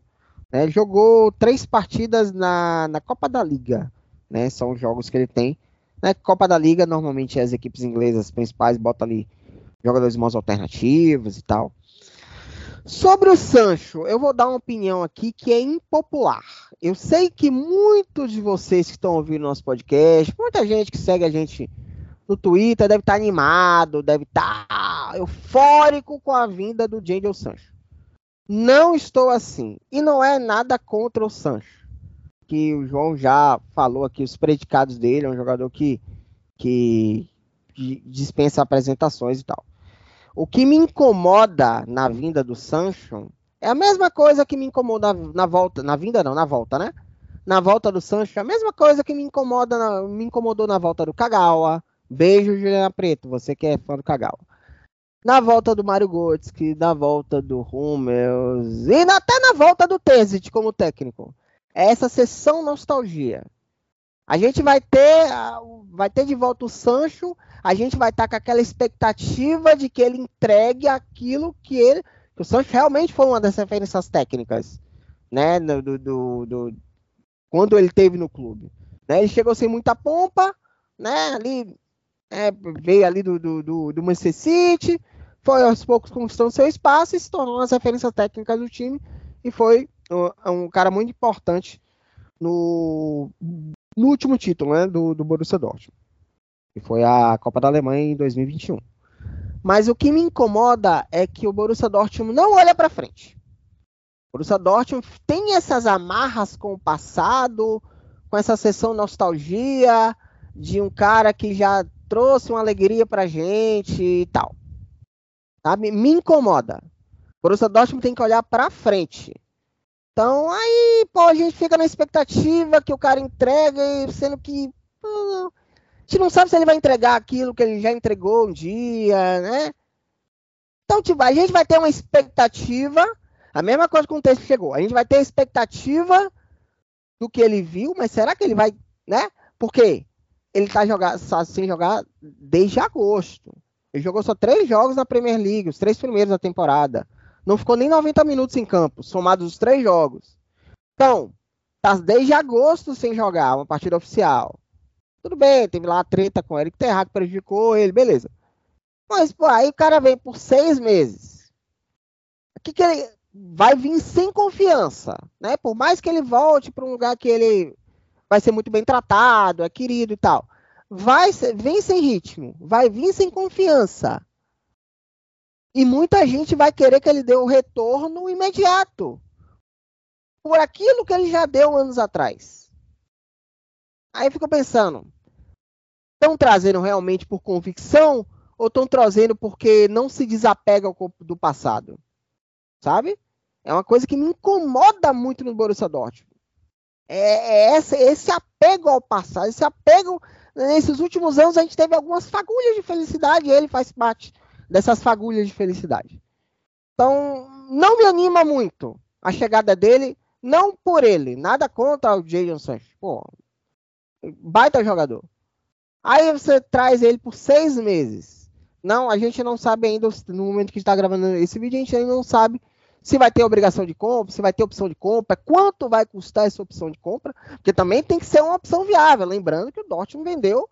Né? Jogou três partidas na, na Copa da Liga. Né? São os jogos que ele tem né? Copa da Liga, normalmente as equipes inglesas principais botam ali jogadores mais alternativos e tal. Sobre o Sancho, eu vou dar uma opinião aqui que é impopular. Eu sei que muitos de vocês que estão ouvindo nosso podcast, muita gente que segue a gente no Twitter deve estar animado, deve estar eufórico com a vinda do Jadon Sancho. Não estou assim. E não é nada contra o Sancho que o João já falou aqui, os predicados dele, é um jogador que, que, dispensa apresentações e tal. O que me incomoda na vinda do Sancho é a mesma coisa que me incomoda na volta, na vinda não, na volta, né? Na volta do Sancho, é a mesma coisa que me incomoda, na, me incomodou na volta do Kagawa. Beijo, Juliana Preto, você que é fã do Kagawa. Na volta do Mário Götze, na volta do Hummels e até na volta do Terzic como técnico é essa sessão nostalgia. A gente vai ter, vai ter de volta o Sancho, a gente vai estar tá com aquela expectativa de que ele entregue aquilo que ele. Que o Sancho realmente foi uma das referências técnicas, né? Do, do, do quando ele teve no clube. Né? Ele chegou sem muita pompa, né? Ali é, veio ali do, do, do, do Manchester City, foi aos poucos conquistando seu espaço e se tornou uma das referências técnicas do time e foi é um cara muito importante no, no último título né, do, do Borussia Dortmund, que foi a Copa da Alemanha em 2021. Mas o que me incomoda é que o Borussia Dortmund não olha para frente. O Borussia Dortmund tem essas amarras com o passado, com essa sessão nostalgia de um cara que já trouxe uma alegria pra gente e tal. Tá? Me, me incomoda. O Borussia Dortmund tem que olhar para frente. Então, aí, pô, a gente fica na expectativa que o cara entrega, sendo que. A gente não sabe se ele vai entregar aquilo que ele já entregou um dia, né? Então, tipo, a gente vai ter uma expectativa. A mesma coisa que o texto chegou. A gente vai ter expectativa do que ele viu, mas será que ele vai, né? Por quê? Ele tá jogar, sem jogar desde agosto. Ele jogou só três jogos na Premier League, os três primeiros da temporada. Não ficou nem 90 minutos em campo, somados os três jogos. Então, tá desde agosto sem jogar uma partida oficial. Tudo bem, teve lá a treta com o Eric Terra que prejudicou ele, beleza. Mas, pô, aí o cara vem por seis meses. O que, que ele vai vir sem confiança, né? Por mais que ele volte para um lugar que ele vai ser muito bem tratado, é querido e tal. Vai vem sem ritmo, vai vir sem confiança. E muita gente vai querer que ele dê um retorno imediato. Por aquilo que ele já deu anos atrás. Aí fico pensando, estão trazendo realmente por convicção ou estão trazendo porque não se desapega do passado? Sabe? É uma coisa que me incomoda muito no Borussia Dortmund. É, é esse, esse apego ao passado, esse apego. Nesses últimos anos a gente teve algumas fagulhas de felicidade e ele faz parte dessas fagulhas de felicidade. Então, não me anima muito a chegada dele, não por ele, nada contra o Jadon Sancho. Pô, baita jogador. Aí você traz ele por seis meses. Não, a gente não sabe ainda, no momento que está gravando esse vídeo, a gente ainda não sabe se vai ter obrigação de compra, se vai ter opção de compra, quanto vai custar essa opção de compra, porque também tem que ser uma opção viável. Lembrando que o Dortmund vendeu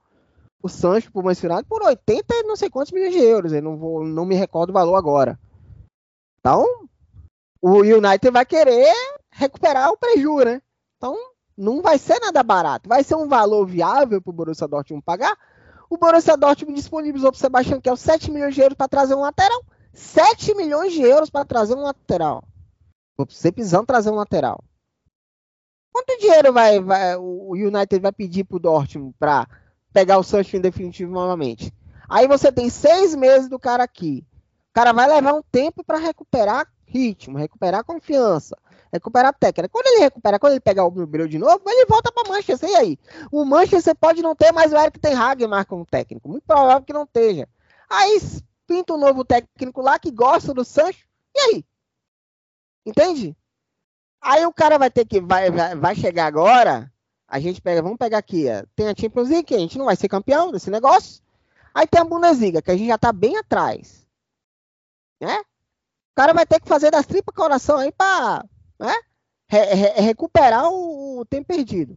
o Sancho por mais final por 80 e não sei quantos milhões de euros. Eu não, vou, não me recordo o valor agora. Então, o United vai querer recuperar o prejuízo, né? Então, não vai ser nada barato. Vai ser um valor viável para o Borussia Dortmund pagar. O Borussia Dortmund disponibilizou para o Sebastião Kell 7 milhões de euros para trazer um lateral. 7 milhões de euros para trazer um lateral. Você precisando trazer um lateral. Quanto dinheiro vai, vai o United vai pedir para o Dortmund para pegar o Sancho em definitivo novamente? Aí você tem seis meses do cara aqui. O cara vai levar um tempo para recuperar ritmo, recuperar confiança, recuperar técnica. Quando ele recupera, quando ele pegar o brilho de novo, ele volta para Manchester. E aí? O Manchester pode não ter mais o Eric Ten Hag como técnico. Muito provável que não esteja. Aí pinta um novo técnico lá que gosta do Sancho, e aí? Entende? Aí o cara vai ter que, vai, vai, vai chegar agora, a gente pega, vamos pegar aqui, tem a Champions League, a gente não vai ser campeão desse negócio, aí tem a Bundesliga, que a gente já tá bem atrás, né? O cara vai ter que fazer das tripas coração aí para né? Re, re, recuperar o, o, tempo perdido.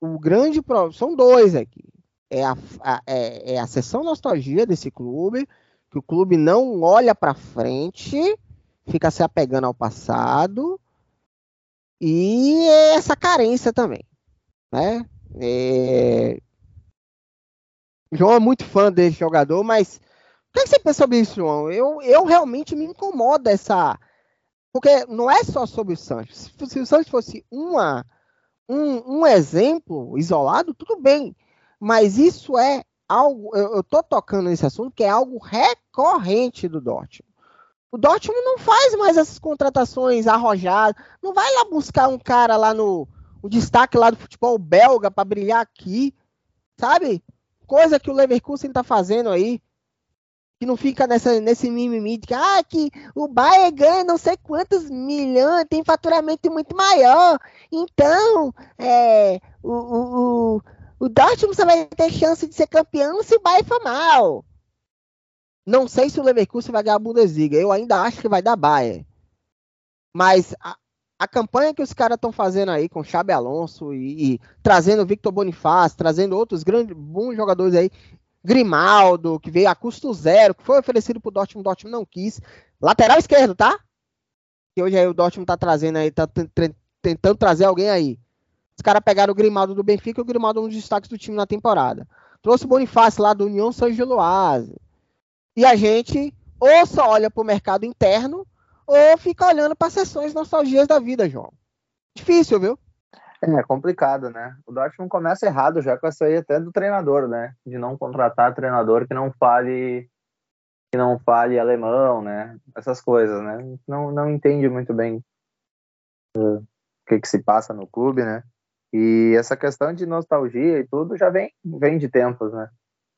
O grande problema, são dois aqui, é a, a, é, é a sessão nostalgia desse clube, que o clube não olha para frente, fica se apegando ao passado e essa carência também, né? É... João é muito fã desse jogador, mas o que, é que você pensa sobre isso, João? Eu, eu realmente me incomoda essa. Porque não é só sobre o Santos. Se o Santos fosse uma, um, um exemplo isolado, tudo bem. Mas isso é algo, eu, estou tocando nesse assunto, que é algo recorrente do Dortmund. O Dortmund não faz mais essas contratações arrojadas, não vai lá buscar um cara lá no o destaque lá do futebol belga para brilhar aqui, sabe? Coisa que o Leverkusen está fazendo aí, que não fica nessa, nesse mimimi de que, ah, que o Bayern ganha não sei quantos milhões, tem faturamento muito maior, então, é, o, o, o o Dortmund só vai ter chance de ser campeão se o Bayern for mal. Não sei se o Leverkusen vai ganhar a Bundesliga. Eu ainda acho que vai dar Bayern. Mas a, a campanha que os caras estão fazendo aí com Xabi Alonso e, e trazendo Victor Bonifácio, trazendo outros grandes bons jogadores aí, Grimaldo, que veio a custo zero, que foi oferecido pro Dortmund, o Dortmund não quis. Lateral esquerdo, tá? Que hoje aí o Dortmund tá trazendo aí, tá tentando trazer alguém aí. Os caras pegaram o Grimaldo do Benfica e o Grimaldo é um dos destaques do time na temporada. Trouxe o Bonifácio lá do União São Geloase. E a gente ou só olha para o mercado interno ou fica olhando para sessões nostalgias da vida, João. Difícil, viu? É complicado, né? O Dortmund começa errado já com essa aí até do treinador, né? De não contratar treinador que não fale que não fale alemão, né? Essas coisas, né? Não, não entende muito bem uh, o que, que se passa no clube, né? E essa questão de nostalgia e tudo já vem, vem de tempos, né?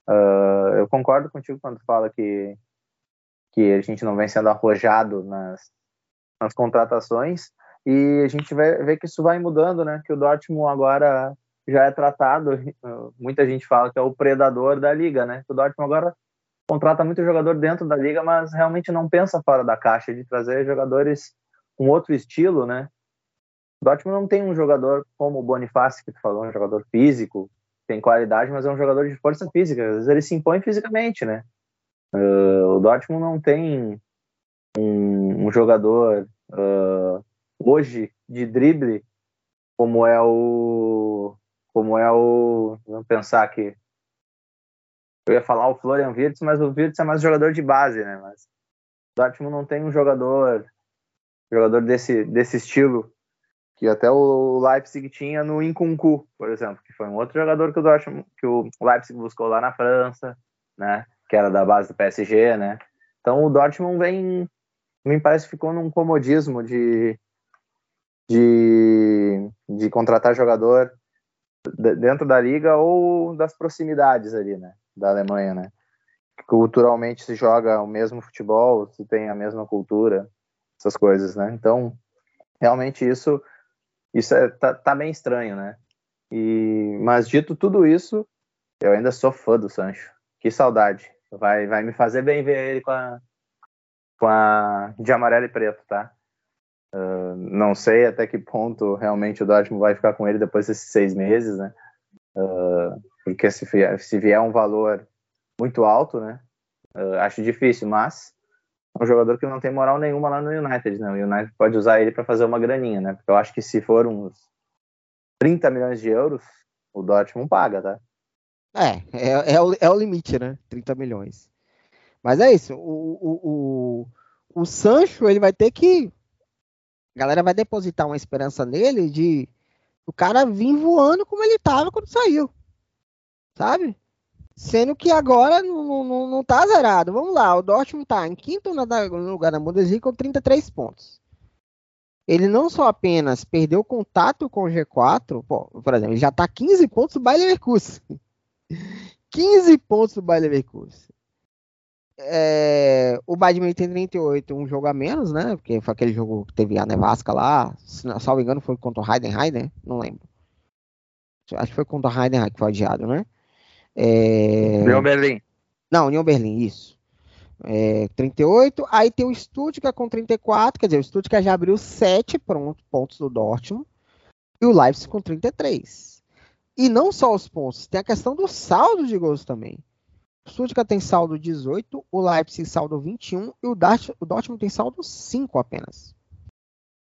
Uh, eu concordo contigo quando fala que, que a gente não vem sendo arrojado nas, nas contratações e a gente vai ver que isso vai mudando, né? Que o Dortmund agora já é tratado, muita gente fala que é o predador da liga, né? O Dortmund agora contrata muito jogador dentro da liga, mas realmente não pensa fora da caixa de trazer jogadores com outro estilo, né? O Dortmund não tem um jogador como o Bonifácio, que tu falou, um jogador físico, tem qualidade, mas é um jogador de força física. Às vezes ele se impõe fisicamente, né? Uh, o Dortmund não tem um, um jogador uh, hoje de drible como é o como é o vamos pensar aqui eu ia falar o Florian Wirtz, mas o Wirtz é mais jogador de base, né? Mas o Dortmund não tem um jogador jogador desse desse estilo que até o Leipzig tinha no Inkunku, por exemplo, que foi um outro jogador que o Dortmund, que o Leipzig buscou lá na França, né? Que era da base do PSG, né? Então o Dortmund vem, me parece ficou num comodismo de de, de contratar jogador dentro da liga ou das proximidades ali, né? Da Alemanha, né? Culturalmente se joga o mesmo futebol, se tem a mesma cultura, essas coisas, né? Então, realmente isso isso é, tá, tá bem estranho, né? E, mas dito tudo isso, eu ainda sou fã do Sancho. Que saudade. Vai, vai me fazer bem ver ele com a, com a de amarelo e preto, tá? Uh, não sei até que ponto realmente o Dortmund vai ficar com ele depois desses seis meses, né? Uh, porque se vier, se vier um valor muito alto, né? Uh, acho difícil, mas é um jogador que não tem moral nenhuma lá no United, né? O United pode usar ele para fazer uma graninha, né? Porque eu acho que se for uns 30 milhões de euros, o Dortmund paga, tá? É, é, é, o, é o limite, né? 30 milhões. Mas é isso. O, o, o, o Sancho, ele vai ter que. A galera vai depositar uma esperança nele de o cara vir voando como ele tava quando saiu. Sabe? Sendo que agora não, não, não tá zerado. Vamos lá, o Dortmund tá em quinto lugar na Bundesliga com 33 pontos. Ele não só apenas perdeu contato com o G4, pô, por exemplo, ele já tá 15 pontos do Bayer Leverkusen. 15 pontos do Bayer Leverkusen. É, o Bayern tem 38, um jogo a menos, né? Porque foi aquele jogo que teve a nevasca lá. Se não, salvo engano, foi contra o Heidenheim, Não lembro. Acho que foi contra o Heidenheim que foi adiado, né? É... União Berlim. Não, União Berlim, isso. É, 38. Aí tem o Stuttgart com 34. Quer dizer, o Stuttgart já abriu 7 pontos do Dortmund. E o Leipzig com 33. E não só os pontos, tem a questão do saldo de gols também. Stuttgart tem saldo 18, o Leipzig saldo 21 e o, Dart, o Dortmund tem saldo 5 apenas.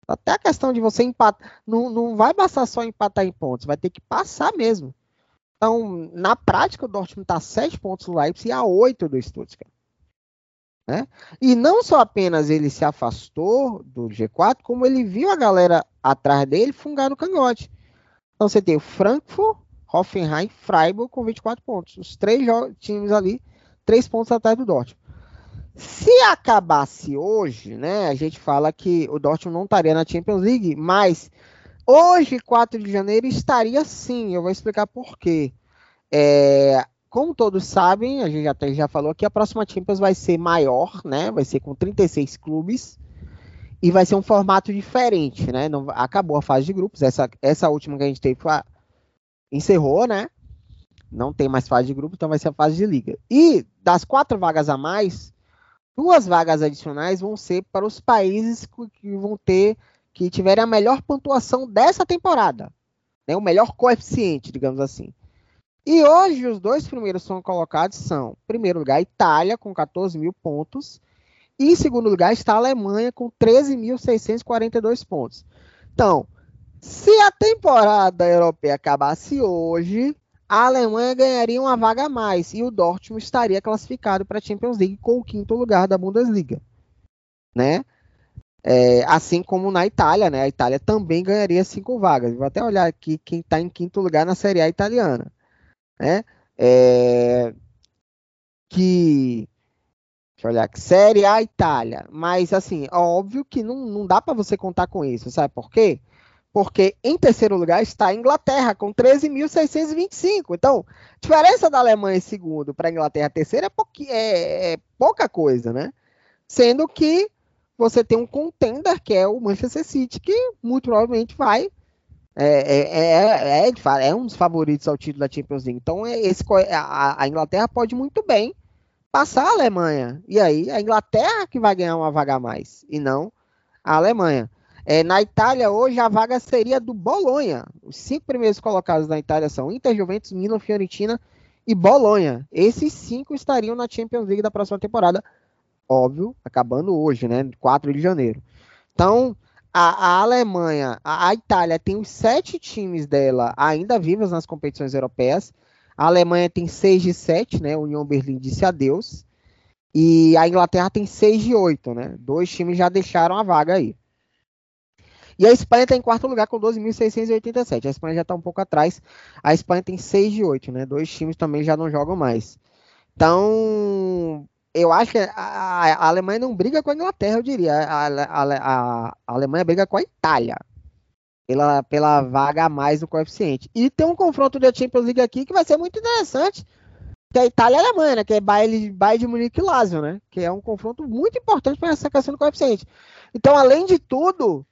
Até a questão de você empatar. Não, não vai bastar só empatar em pontos, vai ter que passar mesmo. Então, na prática, o Dortmund está a 7 pontos do Leipzig e a 8 do Stuttgart. Né? E não só apenas ele se afastou do G4, como ele viu a galera atrás dele fungar no cangote. Então você tem o Frankfurt, Hoffenheim, Freiburg com 24 pontos. Os três times ali, 3 pontos atrás do Dortmund. Se acabasse hoje, né, a gente fala que o Dortmund não estaria na Champions League, mas Hoje, 4 de janeiro, estaria sim. Eu vou explicar por quê. É, como todos sabem, a gente até já falou que a próxima Champions vai ser maior, né? Vai ser com 36 clubes e vai ser um formato diferente, né? Não, acabou a fase de grupos. Essa, essa última que a gente teve foi, encerrou, né? Não tem mais fase de grupo, então vai ser a fase de liga. E das quatro vagas a mais, duas vagas adicionais vão ser para os países que vão ter que tiverem a melhor pontuação dessa temporada, né, o melhor coeficiente, digamos assim. E hoje os dois primeiros são colocados são, em primeiro lugar, Itália com 14 mil pontos e em segundo lugar está a Alemanha com 13.642 pontos. Então, se a temporada europeia acabasse hoje, a Alemanha ganharia uma vaga a mais e o Dortmund estaria classificado para a Champions League com o quinto lugar da Bundesliga, né? É, assim como na Itália, né? A Itália também ganharia cinco vagas. Vou até olhar aqui quem está em quinto lugar na Série A italiana, né? É, que Deixa eu olhar aqui. Série A Itália. Mas, assim, óbvio que não, não dá para você contar com isso. Sabe por quê? Porque em terceiro lugar está a Inglaterra, com 13.625. Então, diferença da Alemanha em segundo para a Inglaterra terceira é, é, é, pouca coisa, né? Sendo que você tem um contender que é o Manchester City, que muito provavelmente vai É, é, é, é, um dos favoritos ao título da Champions League. Então, esse, a, a Inglaterra pode muito bem passar a Alemanha. E aí, a Inglaterra que vai ganhar uma vaga a mais, e não a Alemanha. É, na Itália, hoje, a vaga seria do Bolonha. Os cinco primeiros colocados na Itália são Inter, Juventus, Milan, Fiorentina e Bolonha. Esses cinco estariam na Champions League da próxima temporada. Óbvio, acabando hoje, né? 4 de janeiro. Então, a, a Alemanha, a, a, Itália tem os sete times dela ainda vivos nas competições europeias. A Alemanha tem seis de sete, né? União Berlim disse adeus. E a Inglaterra tem seis de oito, né? Dois times já deixaram a vaga aí. E a Espanha está em quarto lugar com 12.687. A Espanha já está um pouco atrás. A Espanha tem 6 de 8, né? Dois times também já não jogam mais. Então, eu acho que a, a, Alemanha não briga com a Inglaterra, eu diria. A, a, Alemanha briga com a Itália. Pela, pela vaga a mais do coeficiente. E tem um confronto da Champions League aqui que vai ser muito interessante. Que é a Itália e a Alemanha, né? Que é Bayern, Bayern de Munique e Lazio, né? Que é um confronto muito importante para essa questão do coeficiente. Então, além de tudo,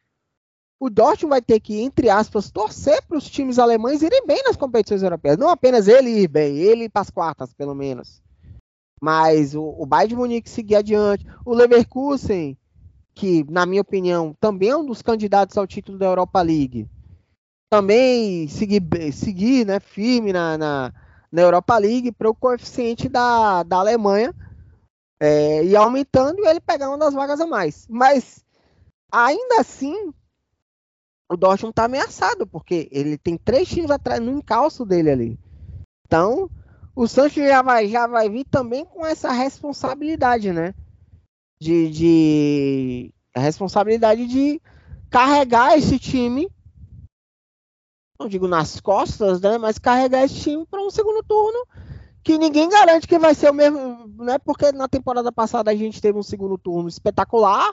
o Dortmund vai ter que, entre aspas, torcer para os times alemães irem bem nas competições europeias. Não apenas ele ir bem, ele ir para as quartas, pelo menos. Mas o, o Bayern de Munique seguir adiante. O Leverkusen, que, na minha opinião, também é um dos candidatos ao título da Europa League. Também seguir, seguir né, firme na, na, na Europa League para o coeficiente da, da Alemanha é, e aumentando ele pegar uma das vagas a mais. Mas ainda assim, o Dortmund está ameaçado, porque ele tem três times atrás no encalço dele ali. Então, o Sancho já vai, já vai vir também com essa responsabilidade, né? De, de a responsabilidade de carregar esse time, não digo nas costas, né? Mas carregar esse time para um segundo turno que ninguém garante que vai ser o mesmo, né? Porque na temporada passada a gente teve um segundo turno espetacular,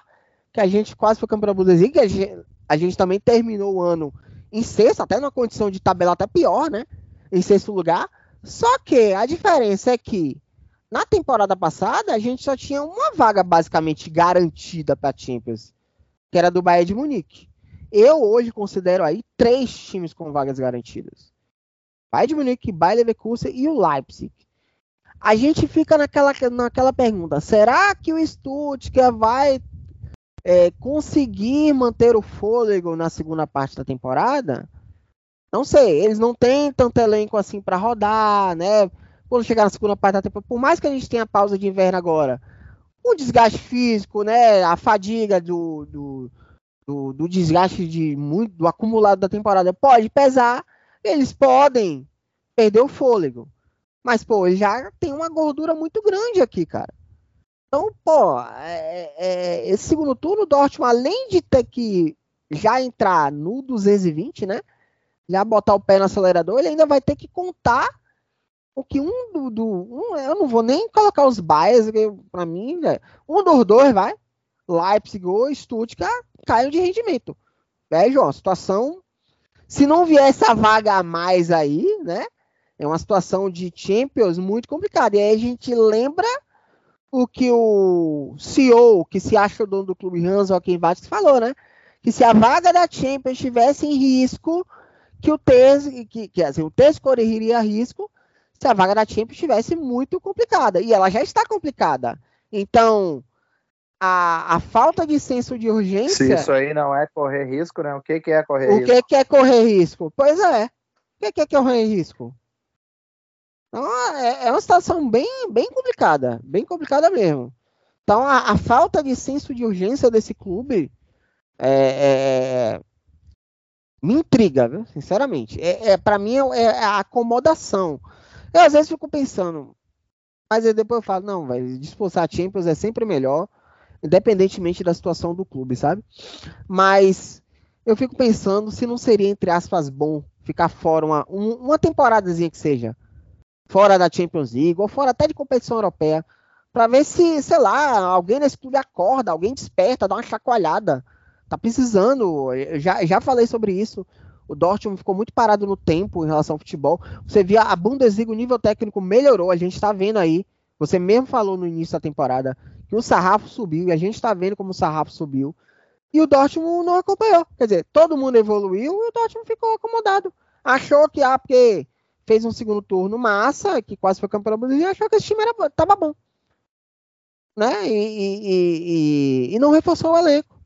que a gente quase foi campeão da Bundesliga, a gente, a gente também terminou o ano em sexto, até numa condição de tabela até pior, né? Em sexto lugar. Só que a diferença é que na temporada passada a gente só tinha uma vaga basicamente garantida para Champions, que era do Bayern de Munique. Eu hoje considero aí três times com vagas garantidas. Bayern de Munique, Bayern Leverkusen e o Leipzig. A gente fica naquela, naquela pergunta: será que o Stuttgart vai é, conseguir manter o fôlego na segunda parte da temporada? Não sei, eles não têm tanto elenco assim para rodar, né? Quando chegar na segunda parte da temporada, por mais que a gente tenha pausa de inverno agora, o desgaste físico, né? A fadiga do, do, do, do desgaste de muito do acumulado da temporada pode pesar. Eles podem perder o fôlego. Mas, pô, já tem uma gordura muito grande aqui, cara. Então, pô, é, é, esse segundo turno, o Dortmund, além de ter que já entrar no 220, né? já botar o pé no acelerador, ele ainda vai ter que contar o que um do. do um, eu não vou nem colocar os bias, para mim, né? um dos dois vai. Leipzig ou Stuttgart caiu de rendimento. É, João, situação. Se não vier essa vaga a mais aí, né? É uma situação de Champions muito complicada. E aí a gente lembra o que o CEO, que se acha o dono do clube Hans Joachim Vasquez, falou, né? Que se a vaga da Champions estivesse em risco, que o Tese, que, que assim, o Tese correria risco se a vaga da Champions estivesse muito complicada. E ela já está complicada. Então, a, a falta de senso de urgência. Se isso aí não é correr risco, né? O que, que é correr o risco? O que, que é correr risco? Pois é. O que, que é correr risco? Então, é, é uma situação bem, bem complicada. Bem complicada mesmo. Então, a, a falta de senso de urgência desse clube é, é, é me intriga, viu? sinceramente. É, é para mim é, é, a acomodação. Eu às vezes fico pensando, mas depois eu falo, não, vai disputar Champions é sempre melhor, independentemente da situação do clube, sabe? Mas eu fico pensando se não seria, entre aspas, bom ficar fora uma, um, uma temporadazinha que seja, fora da Champions League, ou fora até de competição europeia, para ver se, sei lá, alguém nesse clube acorda, alguém desperta, dá uma chacoalhada tá precisando. Já, já falei sobre isso. O Dortmund ficou muito parado no tempo em relação ao futebol. Você via a Bundesliga, o nível técnico melhorou. A gente está vendo aí. Você mesmo falou no início da temporada que o sarrafo subiu e a gente está vendo como o sarrafo subiu. E o Dortmund não acompanhou. Quer dizer, todo mundo evoluiu e o Dortmund ficou acomodado. Achou que, ah, porque fez um segundo turno massa, que quase foi campeão brasileiro, achou que esse time era, tava bom. Né? E, e, e, e, não reforçou o elenco.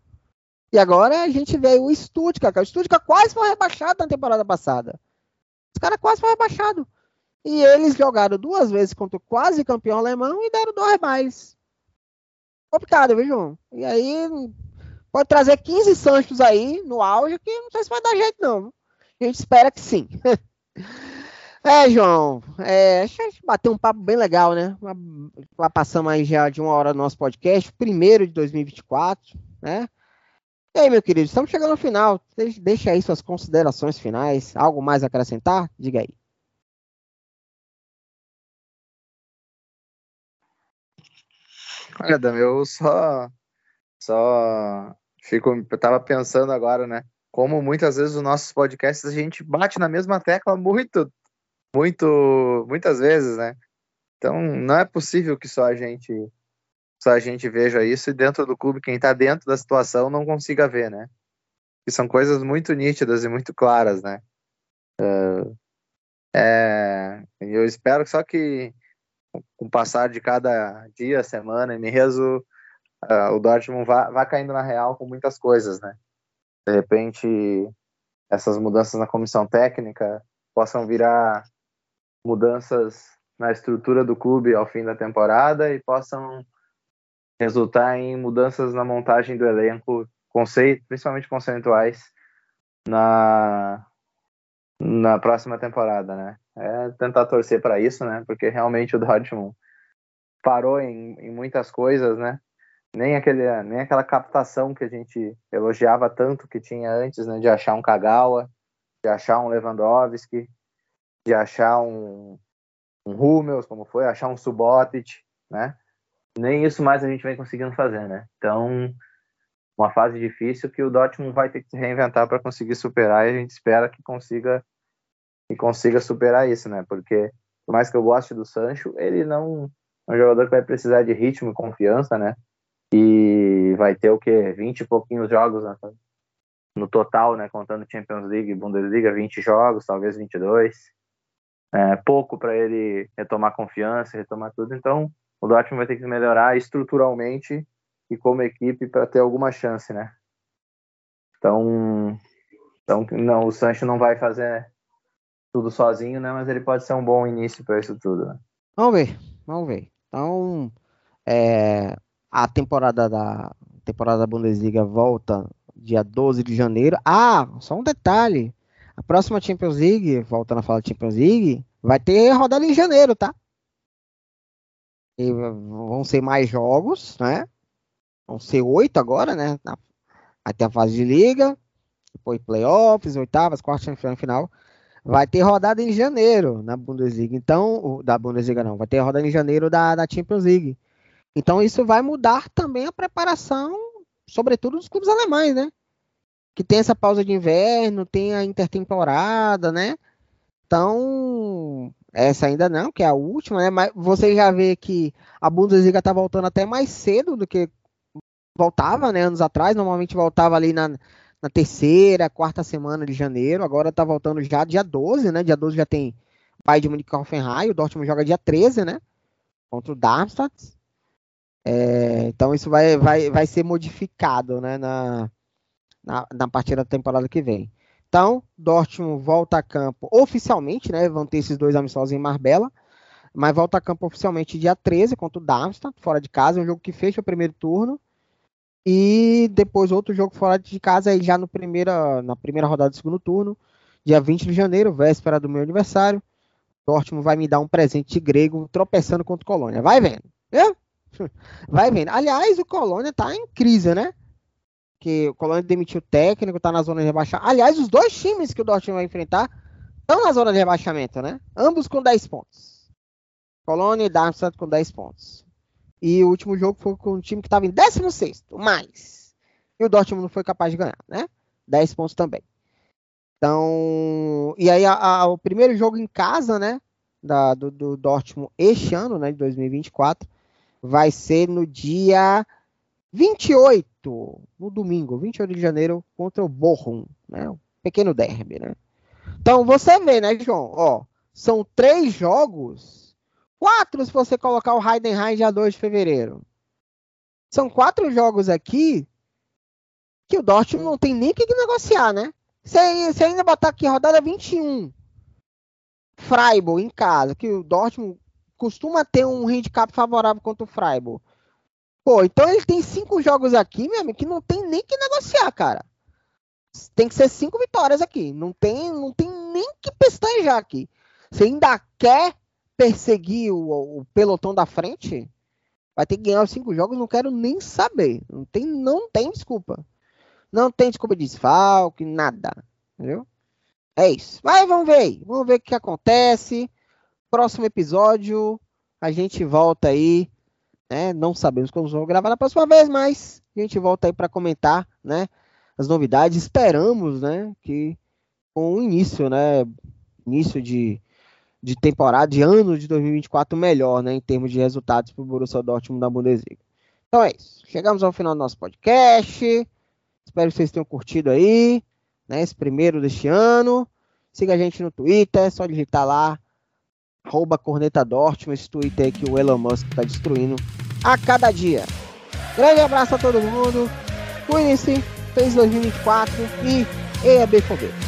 E agora a gente vê o Stuttgart, o Stuttgart quase foi rebaixado na temporada passada. Os caras quase foram rebaixados. E eles jogaram duas vezes contra o quase campeão alemão e deram dois mais. Complicado, viu, João? E aí pode trazer 15 Sanchos aí no auge, que não sei se vai dar jeito, não. A gente espera que sim. É, João, é, a gente bateu um papo bem legal, né? Já passamos aí já de uma hora do nosso podcast, primeiro de 2024, né? E aí, meu querido, estamos chegando ao final. Deixa aí suas considerações finais. Algo mais a acrescentar? Diga aí. Olha, Dami, eu só, só fico, eu tava pensando agora, né? Como muitas vezes os nossos podcasts a gente bate na mesma tecla muito muito, muitas vezes, né? Então não é possível que só a gente só a gente veja isso e dentro do clube quem está dentro da situação não consiga ver, né? Que são coisas muito nítidas e muito claras, né? Uh, é, eu espero só que com o passar de cada dia, semana e mês, uh, o Dortmund vá, vá caindo na real com muitas coisas, né? De repente, essas mudanças na comissão técnica possam virar mudanças na estrutura do clube ao fim da temporada e possam resultar em mudanças na montagem do elenco, conceito, principalmente conceituais, na, na próxima temporada, né? É tentar torcer para isso, né? Porque realmente o Dortmund parou em, em muitas coisas, né? Nem, aquele, nem aquela captação que a gente elogiava tanto que tinha antes, né? De achar um Kagawa, de achar um Lewandowski, de achar um, um Hummels, como foi, achar um Subotic, né? Nem isso mais a gente vem conseguindo fazer, né? Então, uma fase difícil que o Dortmund vai ter que se reinventar para conseguir superar e a gente espera que consiga que consiga superar isso, né? Porque por mais que eu goste do Sancho, ele não é um jogador que vai precisar de ritmo e confiança, né? E vai ter o quê? 20 e pouquinhos jogos né? no total, né? Contando Champions League e Bundesliga, 20 jogos, talvez 22 é, pouco para ele retomar confiança, retomar tudo. Então, o Dortmund vai ter que melhorar estruturalmente e como equipe para ter alguma chance, né? Então, então não, o Sancho não vai fazer tudo sozinho, né? Mas ele pode ser um bom início para isso tudo. Né? Vamos ver, vamos ver. Então, é, a temporada da temporada da Bundesliga volta dia 12 de janeiro. Ah, só um detalhe. A próxima Champions League, voltando a falar de Champions League, vai ter rodada em janeiro, tá? E vão ser mais jogos, né? Vão ser oito agora, né? Ter a fase de liga, depois playoffs, oitavas, quartas, final. Vai ter rodada em janeiro na Bundesliga. Então, da Bundesliga não, vai ter rodada em janeiro da, da Champions League. Então, isso vai mudar também a preparação, sobretudo dos clubes alemães, né? Que tem essa pausa de inverno, tem a intertemporada, né? Então, essa ainda não, que é a última, né? Mas você já vê que a Bundesliga tá voltando até mais cedo do que voltava, né? Anos atrás, normalmente voltava ali na, na terceira, quarta semana de janeiro, agora tá voltando já dia 12, né? Dia 12 já tem Bayern de Munique Hoffenheim, o Dortmund joga dia 13, né? Contra o Darmstadt. É, então isso vai, vai, vai ser modificado, né? Na, na, na partida da temporada que vem. Então, Dortmund volta a campo oficialmente, né? Vão ter esses dois amistosos em Marbella, mas volta a campo oficialmente dia 13 contra o Darmstadt, fora de casa, é um jogo que fecha o primeiro turno. E depois outro jogo fora de casa aí já no primeira, na primeira rodada do segundo turno, dia 20 de janeiro, véspera do meu aniversário. Dortmund vai me dar um presente grego tropeçando contra o Colônia. Vai vendo. Viu? Vai vendo. Aliás, o Colônia tá em crise, né? Que o Colônia demitiu o técnico, tá na zona de rebaixamento. Aliás, os dois times que o Dortmund vai enfrentar estão na zona de rebaixamento, né? Ambos com 10 pontos. Colônia e Darmstadt com 10 pontos. E o último jogo foi com um time que estava em 16, mais. E o Dortmund não foi capaz de ganhar, né? 10 pontos também. Então, e aí a, a, o primeiro jogo em casa, né, da, do, do Dortmund este ano, né, de 2024, vai ser no dia 28 no domingo, 28 de janeiro contra o Bochum, né? Um pequeno derby, né? Então você vê, né, João? Ó, são três jogos, quatro se você colocar o Heidenheim dia 2 de fevereiro. São quatro jogos aqui que o Dortmund não tem nem o que negociar, né? Se, se ainda botar aqui rodada 21, Freiburg em casa, que o Dortmund costuma ter um handicap favorável contra o Freiburg. Pô, então ele tem cinco jogos aqui, mesmo, que não tem nem que negociar, cara. Tem que ser cinco vitórias aqui. Não tem, não tem nem que pestanejar aqui. Você ainda quer perseguir o, o pelotão da frente? Vai ter que ganhar os cinco jogos, não quero nem saber. Não tem, não tem desculpa. Não tem desculpa de desfalque, nada. Entendeu? É isso. Mas vamos ver aí. Vamos ver o que acontece. Próximo episódio, a gente volta aí. Né? Não sabemos quando vamos gravar na próxima vez, mas a gente volta aí para comentar, né? As novidades. Esperamos, né? Que com o início, né? Início de, de temporada, de ano de 2024 melhor, né? Em termos de resultados para o Borussia Dortmund da Bundesliga. Então é isso. Chegamos ao final do nosso podcast. Espero que vocês tenham curtido aí, né? Esse primeiro deste ano. Siga a gente no Twitter, é só digitar lá, arroba Corneta Dortmund, esse Twitter aí que o Elon Musk está destruindo a cada dia. Grande abraço a todo mundo, cuide-se, feliz 2024 e EAB Foguete.